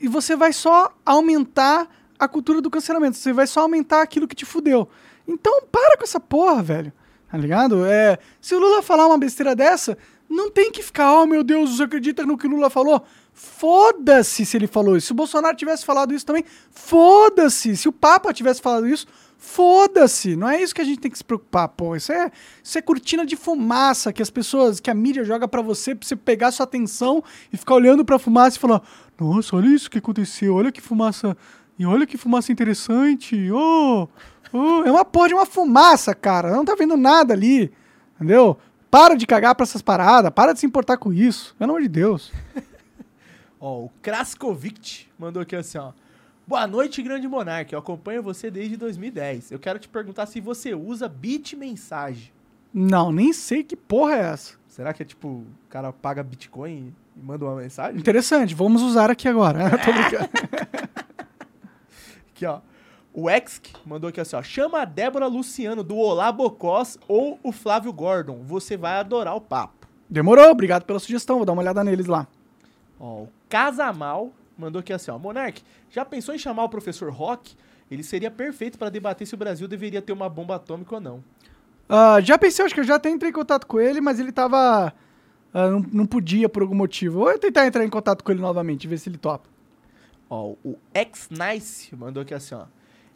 e você vai só aumentar a cultura do cancelamento. Você vai só aumentar aquilo que te fudeu. Então, para com essa porra, velho. Tá ligado? É, se o Lula falar uma besteira dessa, não tem que ficar, oh meu Deus, você acredita no que o Lula falou? Foda-se se ele falou isso. Se o Bolsonaro tivesse falado isso também, foda-se. Se o Papa tivesse falado isso, foda-se. Não é isso que a gente tem que se preocupar, pô. Isso é, isso é cortina de fumaça que as pessoas, que a mídia joga pra você, pra você pegar sua atenção e ficar olhando pra fumaça e falar: Nossa, olha isso que aconteceu, olha que fumaça. E olha que fumaça interessante. Oh, oh. É uma porra de uma fumaça, cara. Não tá vendo nada ali. Entendeu? Para de cagar pra essas paradas, para de se importar com isso. Pelo amor de Deus. <laughs> Ó, o Kraskovic mandou aqui assim, ó. Boa noite, grande monarca. Eu acompanho você desde 2010. Eu quero te perguntar se você usa bit mensagem. Não, nem sei que porra é essa. Será que é tipo, o cara paga Bitcoin e manda uma mensagem? Interessante, vamos usar aqui agora. <laughs> Tô brincando. Aqui, ó. O Exk mandou aqui assim, ó. Chama a Débora Luciano do Olá Bocós ou o Flávio Gordon. Você vai adorar o papo. Demorou, obrigado pela sugestão. Vou dar uma olhada neles lá. Ó, o Casamal mandou aqui assim, ó. Monark, já pensou em chamar o professor Rock? Ele seria perfeito para debater se o Brasil deveria ter uma bomba atômica ou não. Ah, já pensei, acho que eu já até entrei em contato com ele, mas ele tava. ah, não, não podia por algum motivo. Vou tentar entrar em contato com ele novamente, ver se ele topa. Ó, o X-Nice mandou aqui assim, ó.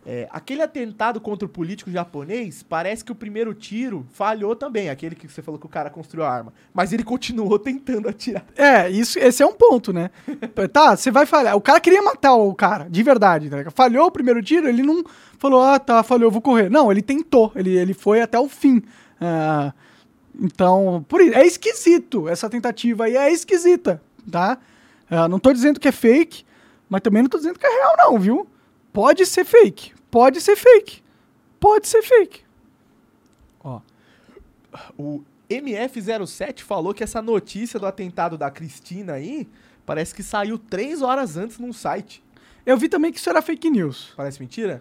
É, aquele atentado contra o político japonês, parece que o primeiro tiro falhou também, aquele que você falou que o cara construiu a arma. Mas ele continuou <laughs> tentando atirar. É, isso, esse é um ponto, né? <laughs> tá, você vai falhar. O cara queria matar o cara, de verdade. ligado? Falhou o primeiro tiro, ele não falou, ah, tá, falhou, vou correr. Não, ele tentou, ele, ele foi até o fim. Ah, então, por isso, é esquisito essa tentativa aí, é esquisita, tá? Ah, não tô dizendo que é fake, mas também não tô dizendo que é real, não, viu? Pode ser fake, pode ser fake, pode ser fake. Ó, o MF07 falou que essa notícia do atentado da Cristina aí parece que saiu três horas antes num site. Eu vi também que isso era fake news. Parece mentira?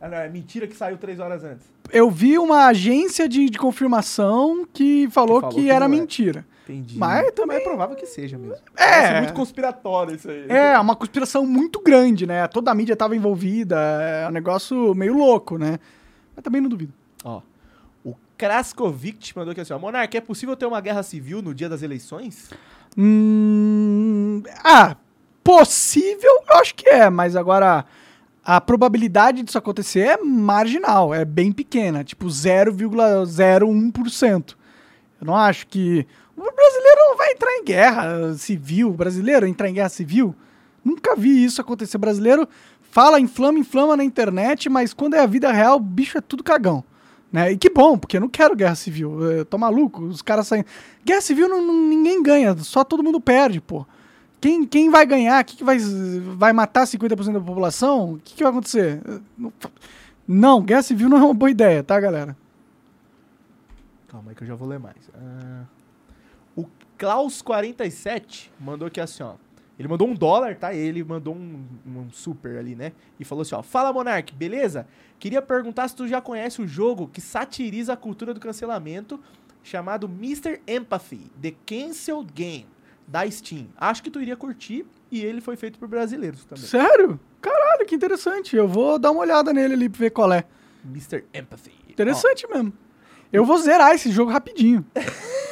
Ah, não, é mentira que saiu três horas antes. Eu vi uma agência de, de confirmação que falou que, falou que era não é. Entendi. Mas também é provável que seja mesmo. É. Muito conspiratório isso aí. É, uma conspiração muito grande, né? Toda a mídia estava envolvida, é um negócio meio louco, né? Mas também não duvido. Ó, o Kraskovic mandou aqui assim, ó. Monarca, é possível ter uma guerra civil no dia das eleições? Hum, ah, possível, eu acho que é, mas agora a probabilidade disso acontecer é marginal, é bem pequena, tipo 0,01%. Eu não acho que. O brasileiro não vai entrar em guerra civil. O brasileiro entrar em guerra civil? Nunca vi isso acontecer. O brasileiro fala, inflama, inflama na internet, mas quando é a vida real, o bicho é tudo cagão. Né? E que bom, porque eu não quero guerra civil. Eu tô maluco, os caras saem. Guerra civil não, não- ninguém ganha, só todo mundo perde, pô. Quem, quem vai ganhar? Que, que vai, vai matar 50% da população? O que, que vai acontecer? Não, guerra civil não é uma boa ideia, tá, galera? Calma aí que eu já vou ler mais. Ah, o Klaus47 mandou aqui assim, ó. Ele mandou um dólar, tá? Ele mandou um, um super ali, né? E falou assim, ó. Fala, Monark, beleza? Queria perguntar se tu já conhece o jogo que satiriza a cultura do cancelamento chamado Mr. Empathy, The Cancelled Game, da Steam. Acho que tu iria curtir e ele foi feito por brasileiros também. Sério? Caralho, que interessante. Eu vou dar uma olhada nele ali pra ver qual é. Mr. Empathy. Interessante mesmo. Eu vou zerar esse jogo rapidinho. <laughs>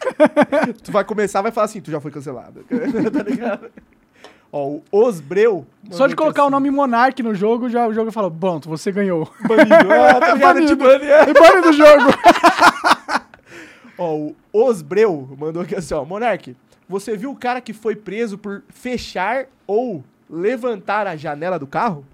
<laughs> Tu vai começar, vai falar assim, tu já foi cancelado. <laughs> tá ligado? Ó, o Osbreu. Só de colocar o nome Monark no jogo, já, o jogo fala, pronto, você ganhou. <laughs> Banido. Ah, tá? Banido. É. E bane do jogo. Ó, o Osbreu mandou aqui assim, ó. Monark, você viu o cara que foi preso por fechar ou levantar a janela do carro?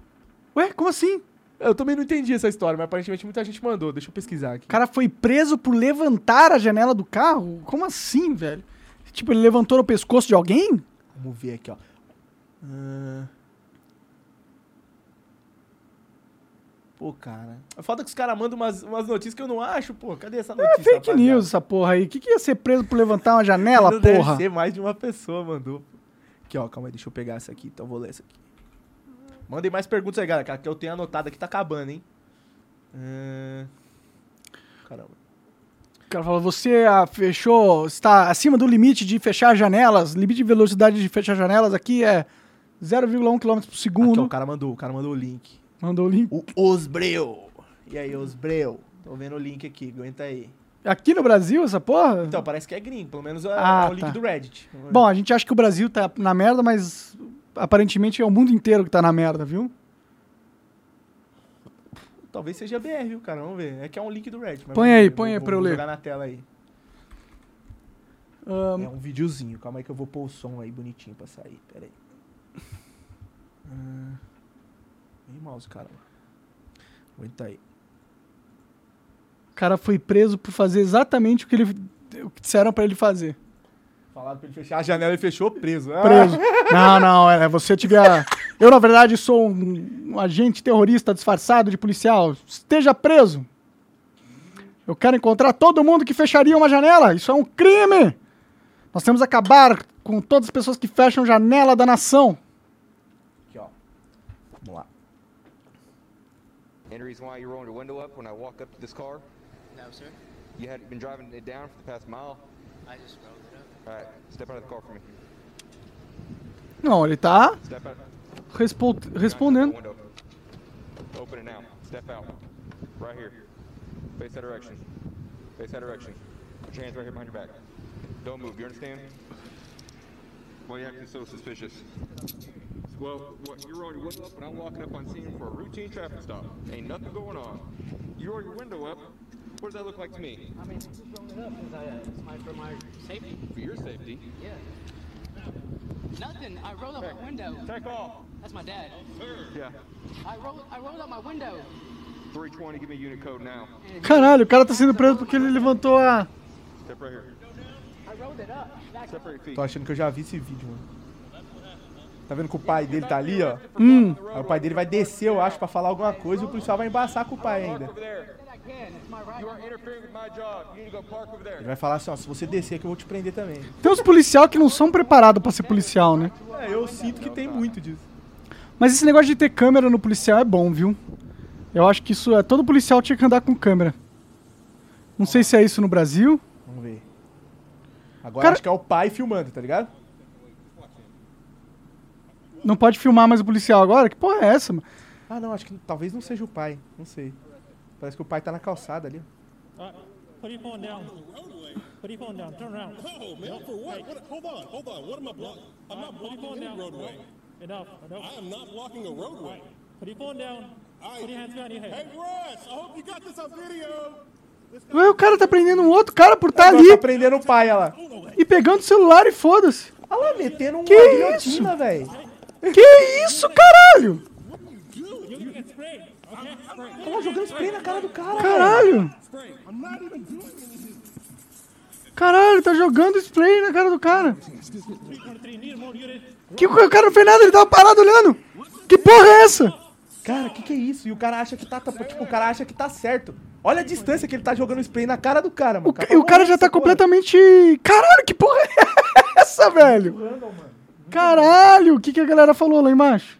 Ué, como assim? Eu também não entendi essa história, mas aparentemente muita gente mandou. Deixa eu pesquisar aqui. O cara foi preso por levantar a janela do carro? Como assim, velho? Tipo, ele levantou no pescoço de alguém? Vamos ver aqui, ó. Ah. Pô, cara. A falta que os caras mandam umas, umas notícias que eu não acho, pô. Cadê essa notícia? É fake rapaziada? news essa porra aí. O que, que ia ser preso por levantar uma janela, <laughs> Não deve porra? ser mais de uma pessoa mandou. Aqui, ó. Calma aí, deixa eu pegar essa aqui. Então eu vou ler essa aqui. Mandem mais perguntas aí, galera. Que a que eu tenho anotado aqui tá acabando, hein? Ah, Caramba. O cara falou, você ah, fechou, está acima do limite de fechar janelas, limite de velocidade de fechar janelas aqui é 0,1 km por Aqui, ó, segundo. o cara mandou. O cara mandou o link. Mandou o link. O Osbreu. E aí, Osbreu? Tô vendo o link aqui. Aguenta aí. Aqui no Brasil, essa porra? Então, parece que é gringo. Pelo menos é, Ah, é o link tá. do Reddit. Bom, a gente acha que o Brasil tá na merda, mas aparentemente é o mundo inteiro que tá na merda, viu? Talvez seja BR, viu, cara? Vamos ver. É que é um link do Reddit. mas Põe aí, ver. põe aí vou, pra eu vou ler. jogar na tela aí. Ahn, É um videozinho. Calma aí que eu vou pôr o som aí bonitinho pra sair. Pera aí. Ah, Ih, mouse, cara. Aguenta aí. o cara foi preso por fazer exatamente o que, ele, o que disseram pra ele fazer. Falaram pra ele fechar a janela e fechou preso. Ah, Preso. não, não, é você tiver. Eu, na verdade, sou um, um agente terrorista disfarçado de policial. Esteja preso. Eu quero encontrar todo mundo que fecharia uma janela. Isso é um crime. Nós temos que acabar com todas as pessoas que fecham janela da nação. Aqui, ó. Vamos lá. Any reason why you rolled your window up when I walked up to this car? No, sir. You hadn't been driving it down for the past mile? I just rolled it up. All right, step out of the car for me. Não, ele tá Step out. respo- respondendo. Open it now. Step out. Right here. Face that direction. Face that direction. Put your hands right here behind your back. Don't move. You understand? Why are you acting so suspicious? Well, what, you roll your window up and I'm walking up on scene for a routine traffic stop. Ain't nothing going on. You roll your window up. What does that look like to me? I mean, I just rolled it up because I, uh, it's my, for my safety. For your safety. Yeah. Nothing. I rolled up my window. Take off. That's my dad. Yeah. I rolled. I rolled up my window. 320, give me unit code now. Caralho, o cara tá sendo preso porque ele levantou a. Step right here. I rolled it up. Back Step right your feet. Tô achando que eu já vi esse vídeo, mano. Tá vendo que o pai dele tá ali, ó? Hum. Aí o pai dele vai descer, eu acho, pra falar alguma coisa e o policial vai embaçar com o pai ainda. Ele vai falar assim, ó, se você descer aqui eu vou te prender também. Tem uns policial que não são preparados pra ser policial, né? É, eu sinto que tem muito disso. Mas esse negócio de ter câmera no policial é bom, viu? Eu acho que isso é. Todo policial tinha que andar com câmera. Não sei se é isso no Brasil. Vamos ver. Agora Cara- acho que é o pai filmando, tá ligado? Não pode filmar mais o policial agora? Que porra é essa, mano? Ah, não, acho que talvez não seja o pai. Não sei. Parece que o pai tá na calçada ali. Uh, put your phone down. Put your phone down. Turn around. Oh, man, for what? what? Hold on, hold on. What am I blocking? I'm not blocking phone any down. roadway. Enough. Enough. I am not blocking a roadway. Put your phone down. I- Put your hands behind your Hey, head. Russ, I hope you got this on video. Ué, o cara tá prendendo um outro cara por estar Agora ali Tá prendendo o pai, olha lá. e pegando o celular e foda-se. Olha lá, metendo uma Que guilhotina, velho. Que isso, caralho? Lá, jogando spray na cara do cara, velho. Caralho. Caralho, tá jogando spray na cara do cara. 323, need more unit. Que o cara não fez nada, ele tava parado olhando. Que porra é essa? Cara, o que, que é isso? E o cara acha que tá, tá- Tipo, o cara acha que tá certo. Olha a distância que ele tá jogando spray na cara do cara, mano. O, ca- e o cara já tá porra. completamente. Caralho, que porra é <laughs> essa, velho? Caralho, o que, que a galera falou lá embaixo?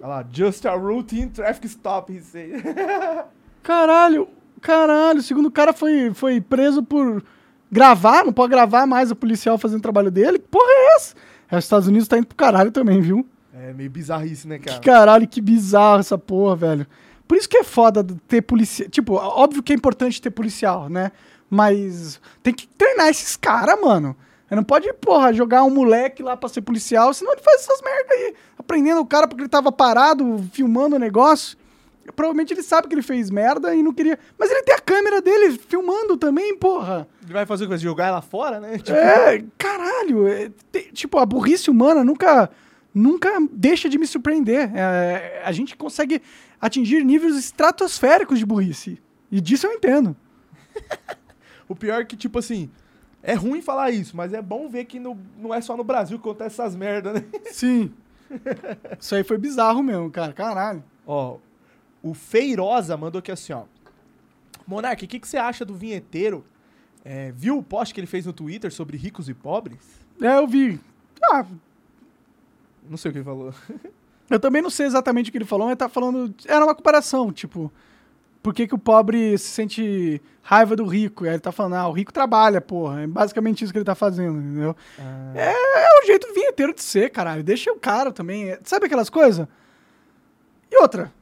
Olha lá, just a routine traffic stop, he said. <laughs> Caralho, caralho. O segundo cara foi, foi preso por gravar, não pode gravar mais o policial fazendo o trabalho dele. Que porra é essa? É, os Estados Unidos tá indo pro caralho também, viu? É meio bizarrice, né, cara? Que caralho, que bizarro essa porra, velho. Por isso que é foda ter policial. Tipo, óbvio que é importante ter policial, né? Mas tem que treinar esses caras, mano. Não pode, porra, jogar um moleque lá pra ser policial, senão ele faz essas merda aí. Aprendendo o cara porque ele tava parado, filmando o negócio. Provavelmente ele sabe que ele fez merda e não queria. Mas ele tem a câmera dele filmando também, porra. Ele vai fazer o quê? Jogar ela fora, né? <laughs> Tipo, É, caralho. é, te- tipo, a burrice humana nunca, nunca deixa de me surpreender. É, a gente consegue atingir níveis estratosféricos de burrice. E disso eu entendo. <laughs> O pior é que, tipo assim, é ruim falar isso, mas é bom ver que no- não é só no Brasil que acontece essas merdas, né? Sim. <laughs> <laughs> Isso aí foi bizarro mesmo, cara. Caralho. Ó, o Feirosa mandou aqui assim, ó. Monark, o que, que você acha do vinheteiro? É, viu o post que ele fez no Twitter sobre ricos e pobres? É, eu vi. Ah, Não sei o que ele falou. <laughs> eu também não sei exatamente o que ele falou, mas tá falando. Era uma comparação, tipo. Por que, que o pobre se sente raiva do rico? E aí ele tá falando, ah, o rico trabalha, porra. É basicamente isso que ele tá fazendo, entendeu? É, é o jeito vinheteiro de ser, caralho. Deixa o cara também. É- Sabe aquelas coisas? E outra.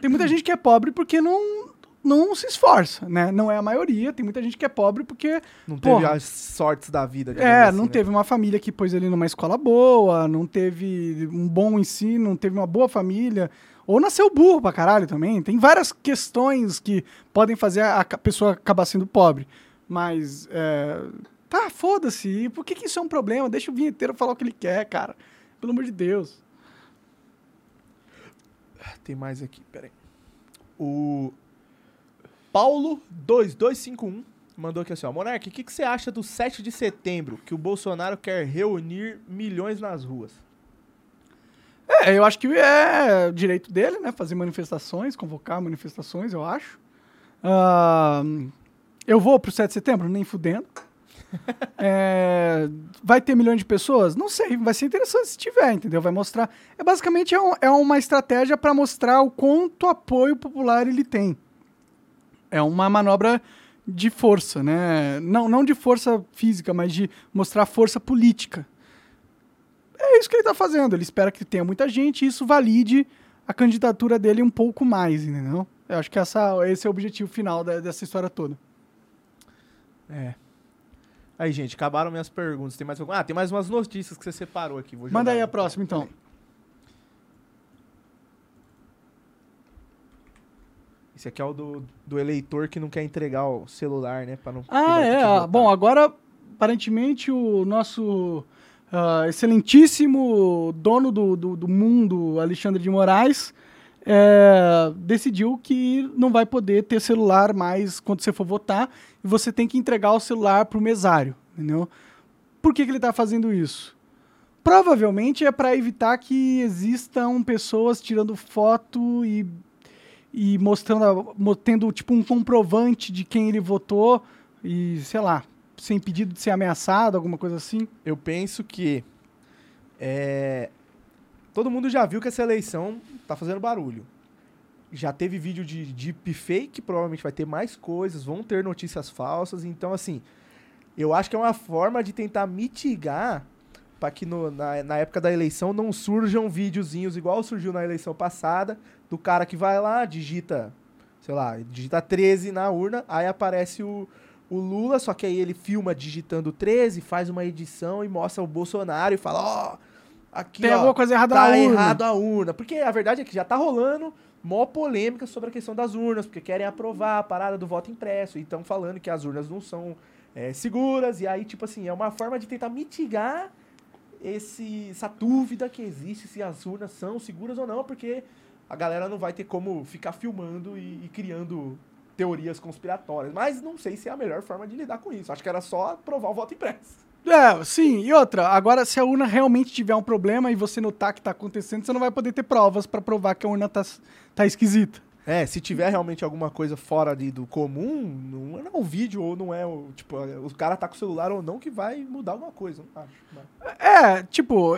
Tem muita gente que é pobre porque não, não se esforça, né? Não é a maioria. Tem muita gente que é pobre porque. Não teve Porra. as sortes da vida. É, assim, não né? teve uma família que pôs ele numa escola boa, não teve um bom ensino, não teve uma boa família. Ou nasceu burro pra caralho também. Tem várias questões que podem fazer a ca- pessoa acabar sendo pobre. Mas, é, tá, foda-se. Por que, que isso é um problema? Deixa o vinheteiro falar o que ele quer, cara. Pelo amor de Deus. Tem mais aqui, peraí. O Paulo2251 mandou aqui assim, ó. Monark, o que, que você acha do 7 de setembro, que o Bolsonaro quer reunir milhões nas ruas? É, eu acho que é direito dele, né? Fazer manifestações, convocar manifestações, eu acho. Ah, eu vou pro 7 de setembro? Nem fudendo. <laughs> É, vai ter milhões de pessoas? Não sei, vai ser interessante se tiver, entendeu? Vai mostrar. É basicamente é, um- é uma estratégia para mostrar o quanto apoio popular ele tem. É uma manobra de força, né? Não, não de força física, mas de mostrar força política. É isso que ele tá fazendo. Ele espera que tenha muita gente e isso valide a candidatura dele um pouco mais, entendeu? Eu acho que essa, esse é o objetivo final da- dessa história toda. É. Aí, gente, acabaram minhas perguntas. Tem mais alguma? Ah, tem mais umas notícias que você separou aqui. Vou Manda aí a próxima, então. Esse aqui é o do, do eleitor que não quer entregar o celular, né? Pra não, Ah, é. Bom, agora, aparentemente, o nosso ah, excelentíssimo dono do, do, do mundo, Alexandre de Moraes, é, decidiu que não vai poder ter celular mais quando você for votar e você tem que entregar o celular para o mesário, entendeu? Por que, que ele está fazendo isso? Provavelmente é para evitar que existam pessoas tirando foto e, e mostrando, tendo tipo um comprovante de quem ele votou e, sei lá, sem pedido de ser ameaçado, alguma coisa assim. Eu penso que é, todo mundo já viu que essa eleição tá fazendo barulho. Já teve vídeo de deepfake, provavelmente vai ter mais coisas, vão ter notícias falsas. Então, assim, eu acho que é uma forma de tentar mitigar para que no- na, na época da eleição não surjam videozinhos igual surgiu na eleição passada, do cara que vai lá, digita, sei lá, digita 13 na urna, aí aparece o, o Lula, só que aí ele filma digitando 13, faz uma edição e mostra o Bolsonaro e fala, ó, aqui Tem ó, alguma coisa errada tá na urna. errado a urna. Porque a verdade é que já tá rolando mó polêmica sobre a questão das urnas, porque querem aprovar a parada do voto impresso e estão falando que as urnas não são é, seguras, e aí, tipo assim, é uma forma de tentar mitigar esse, essa dúvida que existe se as urnas são seguras ou não, porque a galera não vai ter como ficar filmando e, e criando teorias conspiratórias. Mas não sei se é a melhor forma de lidar com isso. Acho que era só aprovar o voto impresso. É, sim. E outra, agora se a urna realmente tiver um problema e você notar que tá acontecendo, você não vai poder ter provas pra provar que a urna tá, tá esquisita. É, se tiver realmente alguma coisa fora ali do comum, não é o vídeo ou não é o. Tipo, o cara tá com o celular ou não que vai mudar alguma coisa, não acho. Mas- É, tipo.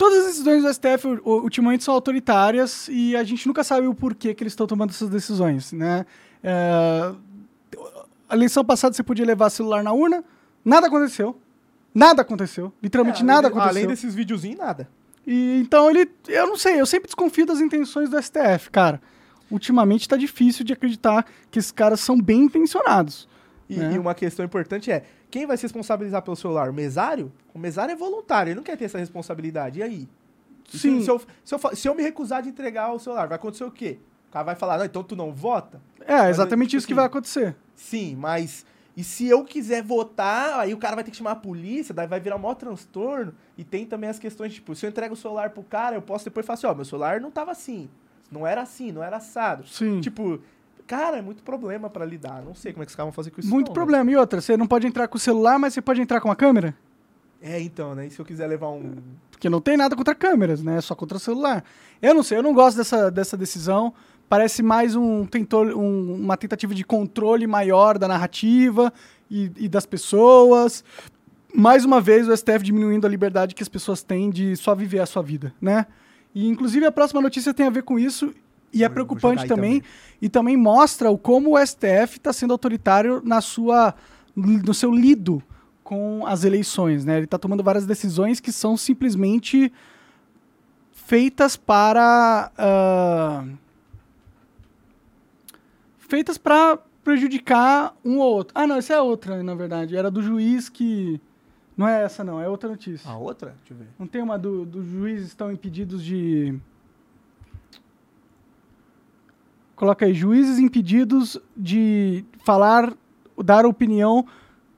Todas as decisões do STF ultimamente são autoritárias e a gente nunca sabe o porquê que eles estão tomando essas decisões, né? É, a eleição passada você podia levar celular na urna, nada aconteceu. Nada aconteceu. Literalmente É, nada de- aconteceu. Além desses videozinhos, nada. E, então ele. Eu não sei, eu sempre desconfio das intenções do STF, cara. Ultimamente tá difícil de acreditar que esses caras são bem intencionados. E, né? e uma questão importante é: quem vai se responsabilizar pelo celular? O mesário? O mesário é voluntário, ele não quer ter essa responsabilidade. E aí? Se- Sim. Se, eu, se, eu, se eu me recusar de entregar o celular, vai acontecer o quê? O cara vai falar, não, então tu não vota? É, exatamente tipo isso que assim, vai acontecer. Sim, mas. E se eu quiser votar, aí o cara vai ter que chamar a polícia, daí vai virar um maior transtorno. E tem também as questões, tipo, se eu entrego o celular pro cara, eu posso depois falar assim, ó, meu celular não tava assim. Não era assim, não era assado. Sim. Tipo, cara, é muito problema pra lidar. Não sei como é que os caras vão fazer com isso. Muito não, problema. E outra, você não pode entrar com o celular, mas você pode entrar com a câmera? É, então, né? E se eu quiser levar um. Porque não tem nada contra câmeras, né? É só contra celular. Eu não sei, eu não gosto dessa, dessa decisão. Parece mais um, tentor, um- uma tentativa de controle maior da narrativa e, e das pessoas. Mais uma vez, o STF diminuindo a liberdade que as pessoas têm de só viver a sua vida, né? E, inclusive, a próxima notícia tem a ver com isso e é Vou- preocupante também, também. E também mostra o como o STF está sendo autoritário na sua, no seu lido com as eleições, né? Ele está tomando várias decisões que são simplesmente feitas para ah, feitas para prejudicar um ou outro. Ah, não, essa é outra, na verdade. Era do juiz que não é essa não, é outra notícia. A outra? Deixa eu ver. Não tem uma do, do juízes estão impedidos de. Coloca aí, juízes impedidos de falar, dar opinião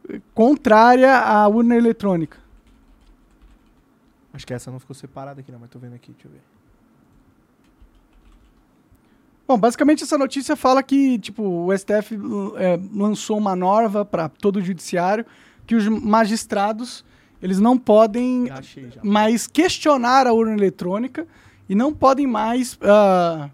eh, contrária à urna eletrônica. Acho que essa não ficou separada aqui, não, mas tô vendo aqui, deixa eu ver. Bom, basicamente essa notícia fala que, tipo, o STF eh, lançou uma norma para todo o judiciário que os magistrados eles não podem achei mais questionar a urna eletrônica e não podem mais ah,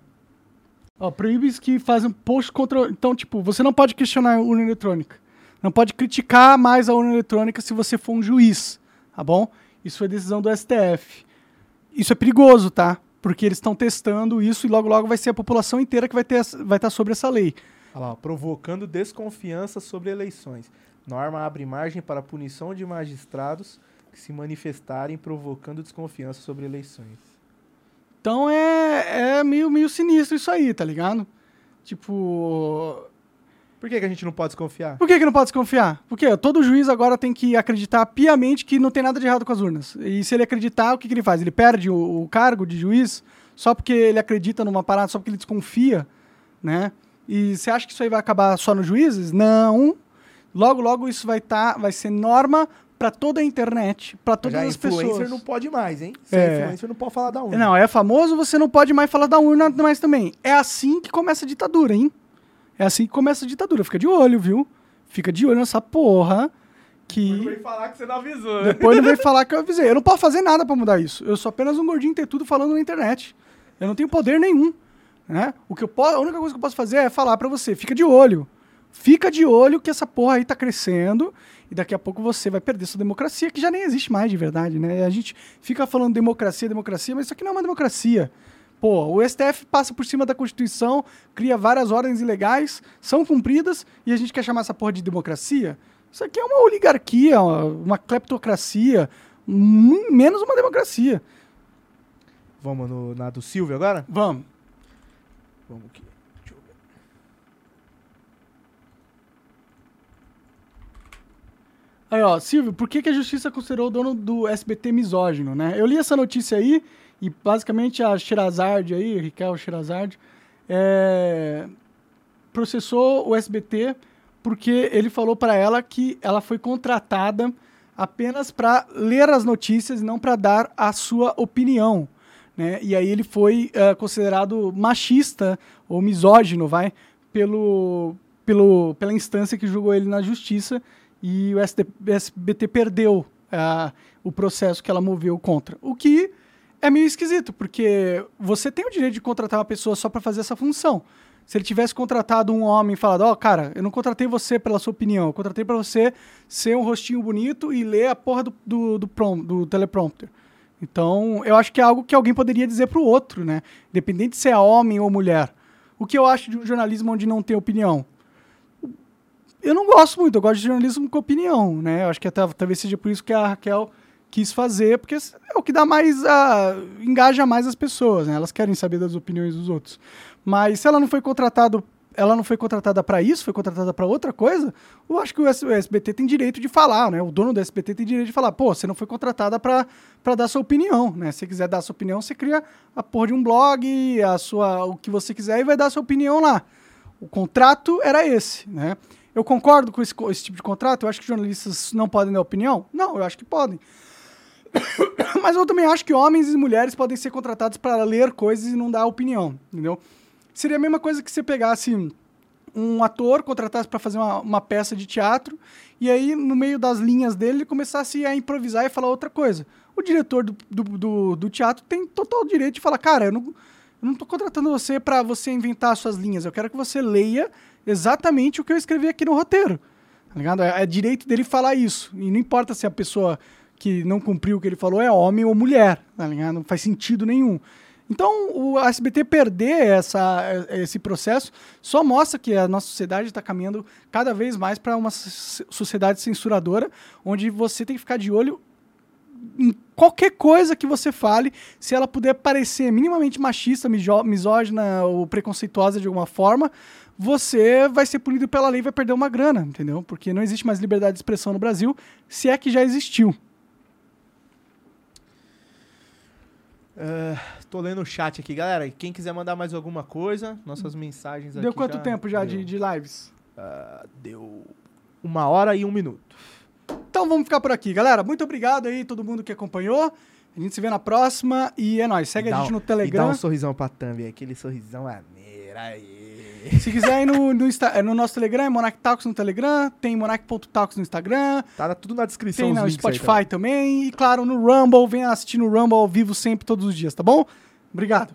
ó, proíbe que fazem post contra. Então, tipo, você não pode questionar a urna eletrônica. Não pode criticar mais a urna eletrônica se você for um juiz, tá bom? Isso foi decisão do STF. Isso é perigoso, tá? Porque eles estão testando isso e logo logo vai ser a população inteira que vai essa- vai estar sobre essa lei. Olha lá, ó, provocando desconfiança sobre eleições. Norma abre margem para punição de magistrados que se manifestarem provocando desconfiança sobre eleições. Então é, é meio, meio sinistro isso aí, tá ligado? Tipo, Por que, que a gente não pode desconfiar? Por que, que não pode desconfiar? Porque todo juiz agora tem que acreditar piamente que não tem nada de errado com as urnas. E se ele acreditar, o que, que ele faz? Ele perde o, o cargo de juiz só porque ele acredita numa parada, só porque ele desconfia, né? E você acha que isso aí vai acabar só nos juízes? Não. Logo, logo isso vai, tá, vai ser norma para toda a internet, para todas Já as influencer pessoas. não pode mais, hein? Se É. influencer não pode falar da urna. Não, é famoso, você não pode mais falar da urna mais também. É assim que começa a ditadura, hein? É assim que começa a ditadura. Fica de olho, viu? Fica de olho nessa porra que... falar que você não avisou. Depois não vem <laughs> falar que eu avisei. Eu não posso fazer nada pra mudar isso. Eu sou apenas um gordinho ter tudo falando na internet. Eu não tenho poder nenhum. Né? O que eu posso, a única coisa que eu posso fazer é falar pra você, fica de olho. Fica de olho que essa porra aí tá crescendo e daqui a pouco você vai perder sua democracia, que já nem existe mais de verdade, né? A gente fica falando democracia, democracia, mas isso aqui não é uma democracia. Pô, o STF passa por cima da Constituição, cria várias ordens ilegais, são cumpridas e a gente quer chamar essa porra de democracia? Isso aqui é uma oligarquia, uma, uma cleptocracia, menos uma democracia. Vamos no, na do Silvio agora? Vamos. Vamos aqui. Deixa eu ver. Aí, ó, Silvio, por que, que a justiça considerou o dono do SBT misógino, né? Eu li essa notícia aí e basicamente a Sherazade aí, Raquel Sherazade, é, processou o SBT porque ele falou para ela que ela foi contratada apenas para ler as notícias e não para dar a sua opinião. Né? E aí ele foi eh, considerado machista ou misógino, vai, pelo, pelo, pela instância que julgou ele na justiça. E o SBT perdeu ah, o processo que ela moveu contra. O que é meio esquisito, porque você tem o direito de contratar uma pessoa só para fazer essa função. Se ele tivesse contratado um homem e falado, ó, cara, eu não contratei você pela sua opinião, eu contratei para você ser um rostinho bonito e ler a porra do, do, do, prom- do teleprompter. Então, eu acho que é algo que alguém poderia dizer pro outro, né? Independente se é homem ou mulher. O que eu acho de um jornalismo onde não tem opinião? Eu não gosto muito, eu gosto de jornalismo com opinião, né? Eu acho que até, talvez seja por isso que a Raquel quis fazer, porque é o que dá mais, a, engaja mais as pessoas, né? Elas querem saber das opiniões dos outros. Mas se ela não foi contratado, ela não foi contratada para isso, foi contratada para outra coisa, eu acho que o SBT tem direito de falar, né? O dono do SBT tem direito de falar, pô, você não foi contratada para dar sua opinião, né? Se quiser dar sua opinião, você cria a porra de um blog, a sua, o que você quiser e vai dar sua opinião lá. O contrato era esse, né? Eu concordo com esse, esse tipo de contrato? Eu acho que jornalistas não podem dar opinião? Não, eu acho que podem. <coughs> Mas eu também acho que homens e mulheres podem ser contratados para ler coisas e não dar opinião, entendeu? Seria a mesma coisa que você pegasse um ator, contratasse para fazer uma, uma peça de teatro, e aí, no meio das linhas dele, ele começasse a improvisar e falar outra coisa. O diretor do, do, do, do teatro tem total direito de falar, cara, eu não, eu não tô contratando você para você inventar suas linhas, eu quero que você leia exatamente o que eu escrevi aqui no roteiro. Tá ligado? É, é direito dele falar isso. E não importa se a pessoa que não cumpriu o que ele falou é homem ou mulher, tá ligado? Não faz sentido nenhum. Então, o SBT perder essa, esse processo só mostra que a nossa sociedade está caminhando cada vez mais para uma so- sociedade censuradora, onde você tem que ficar de olho em qualquer coisa que você fale, se ela puder parecer minimamente machista, misógina ou preconceituosa de alguma forma, você vai ser punido pela lei e vai perder uma grana, entendeu? Porque não existe mais liberdade de expressão no Brasil, se é que já existiu. Ah, tô lendo o chat aqui, galera. Quem quiser mandar mais alguma coisa, nossas mensagens aqui. Deu quanto já- tempo já Deu. de, de lives? Ah, deu uma hora e um minuto. Então vamos ficar por aqui, galera. Muito obrigado aí todo mundo que acompanhou. A gente se vê na próxima e é nóis. Segue Dá a gente no E dá Telegram. um sorrisão pra Thumb, aquele sorrisão maneiro aí. Se quiser ir no, no, Insta- é no nosso Telegram, é Monarch Talks no Telegram, tem Monarch.talks no Instagram, Tá tudo na descrição. tem no Spotify também. E claro, no Rumble, venha assistir no Rumble ao vivo sempre, todos os dias, tá bom? Obrigado.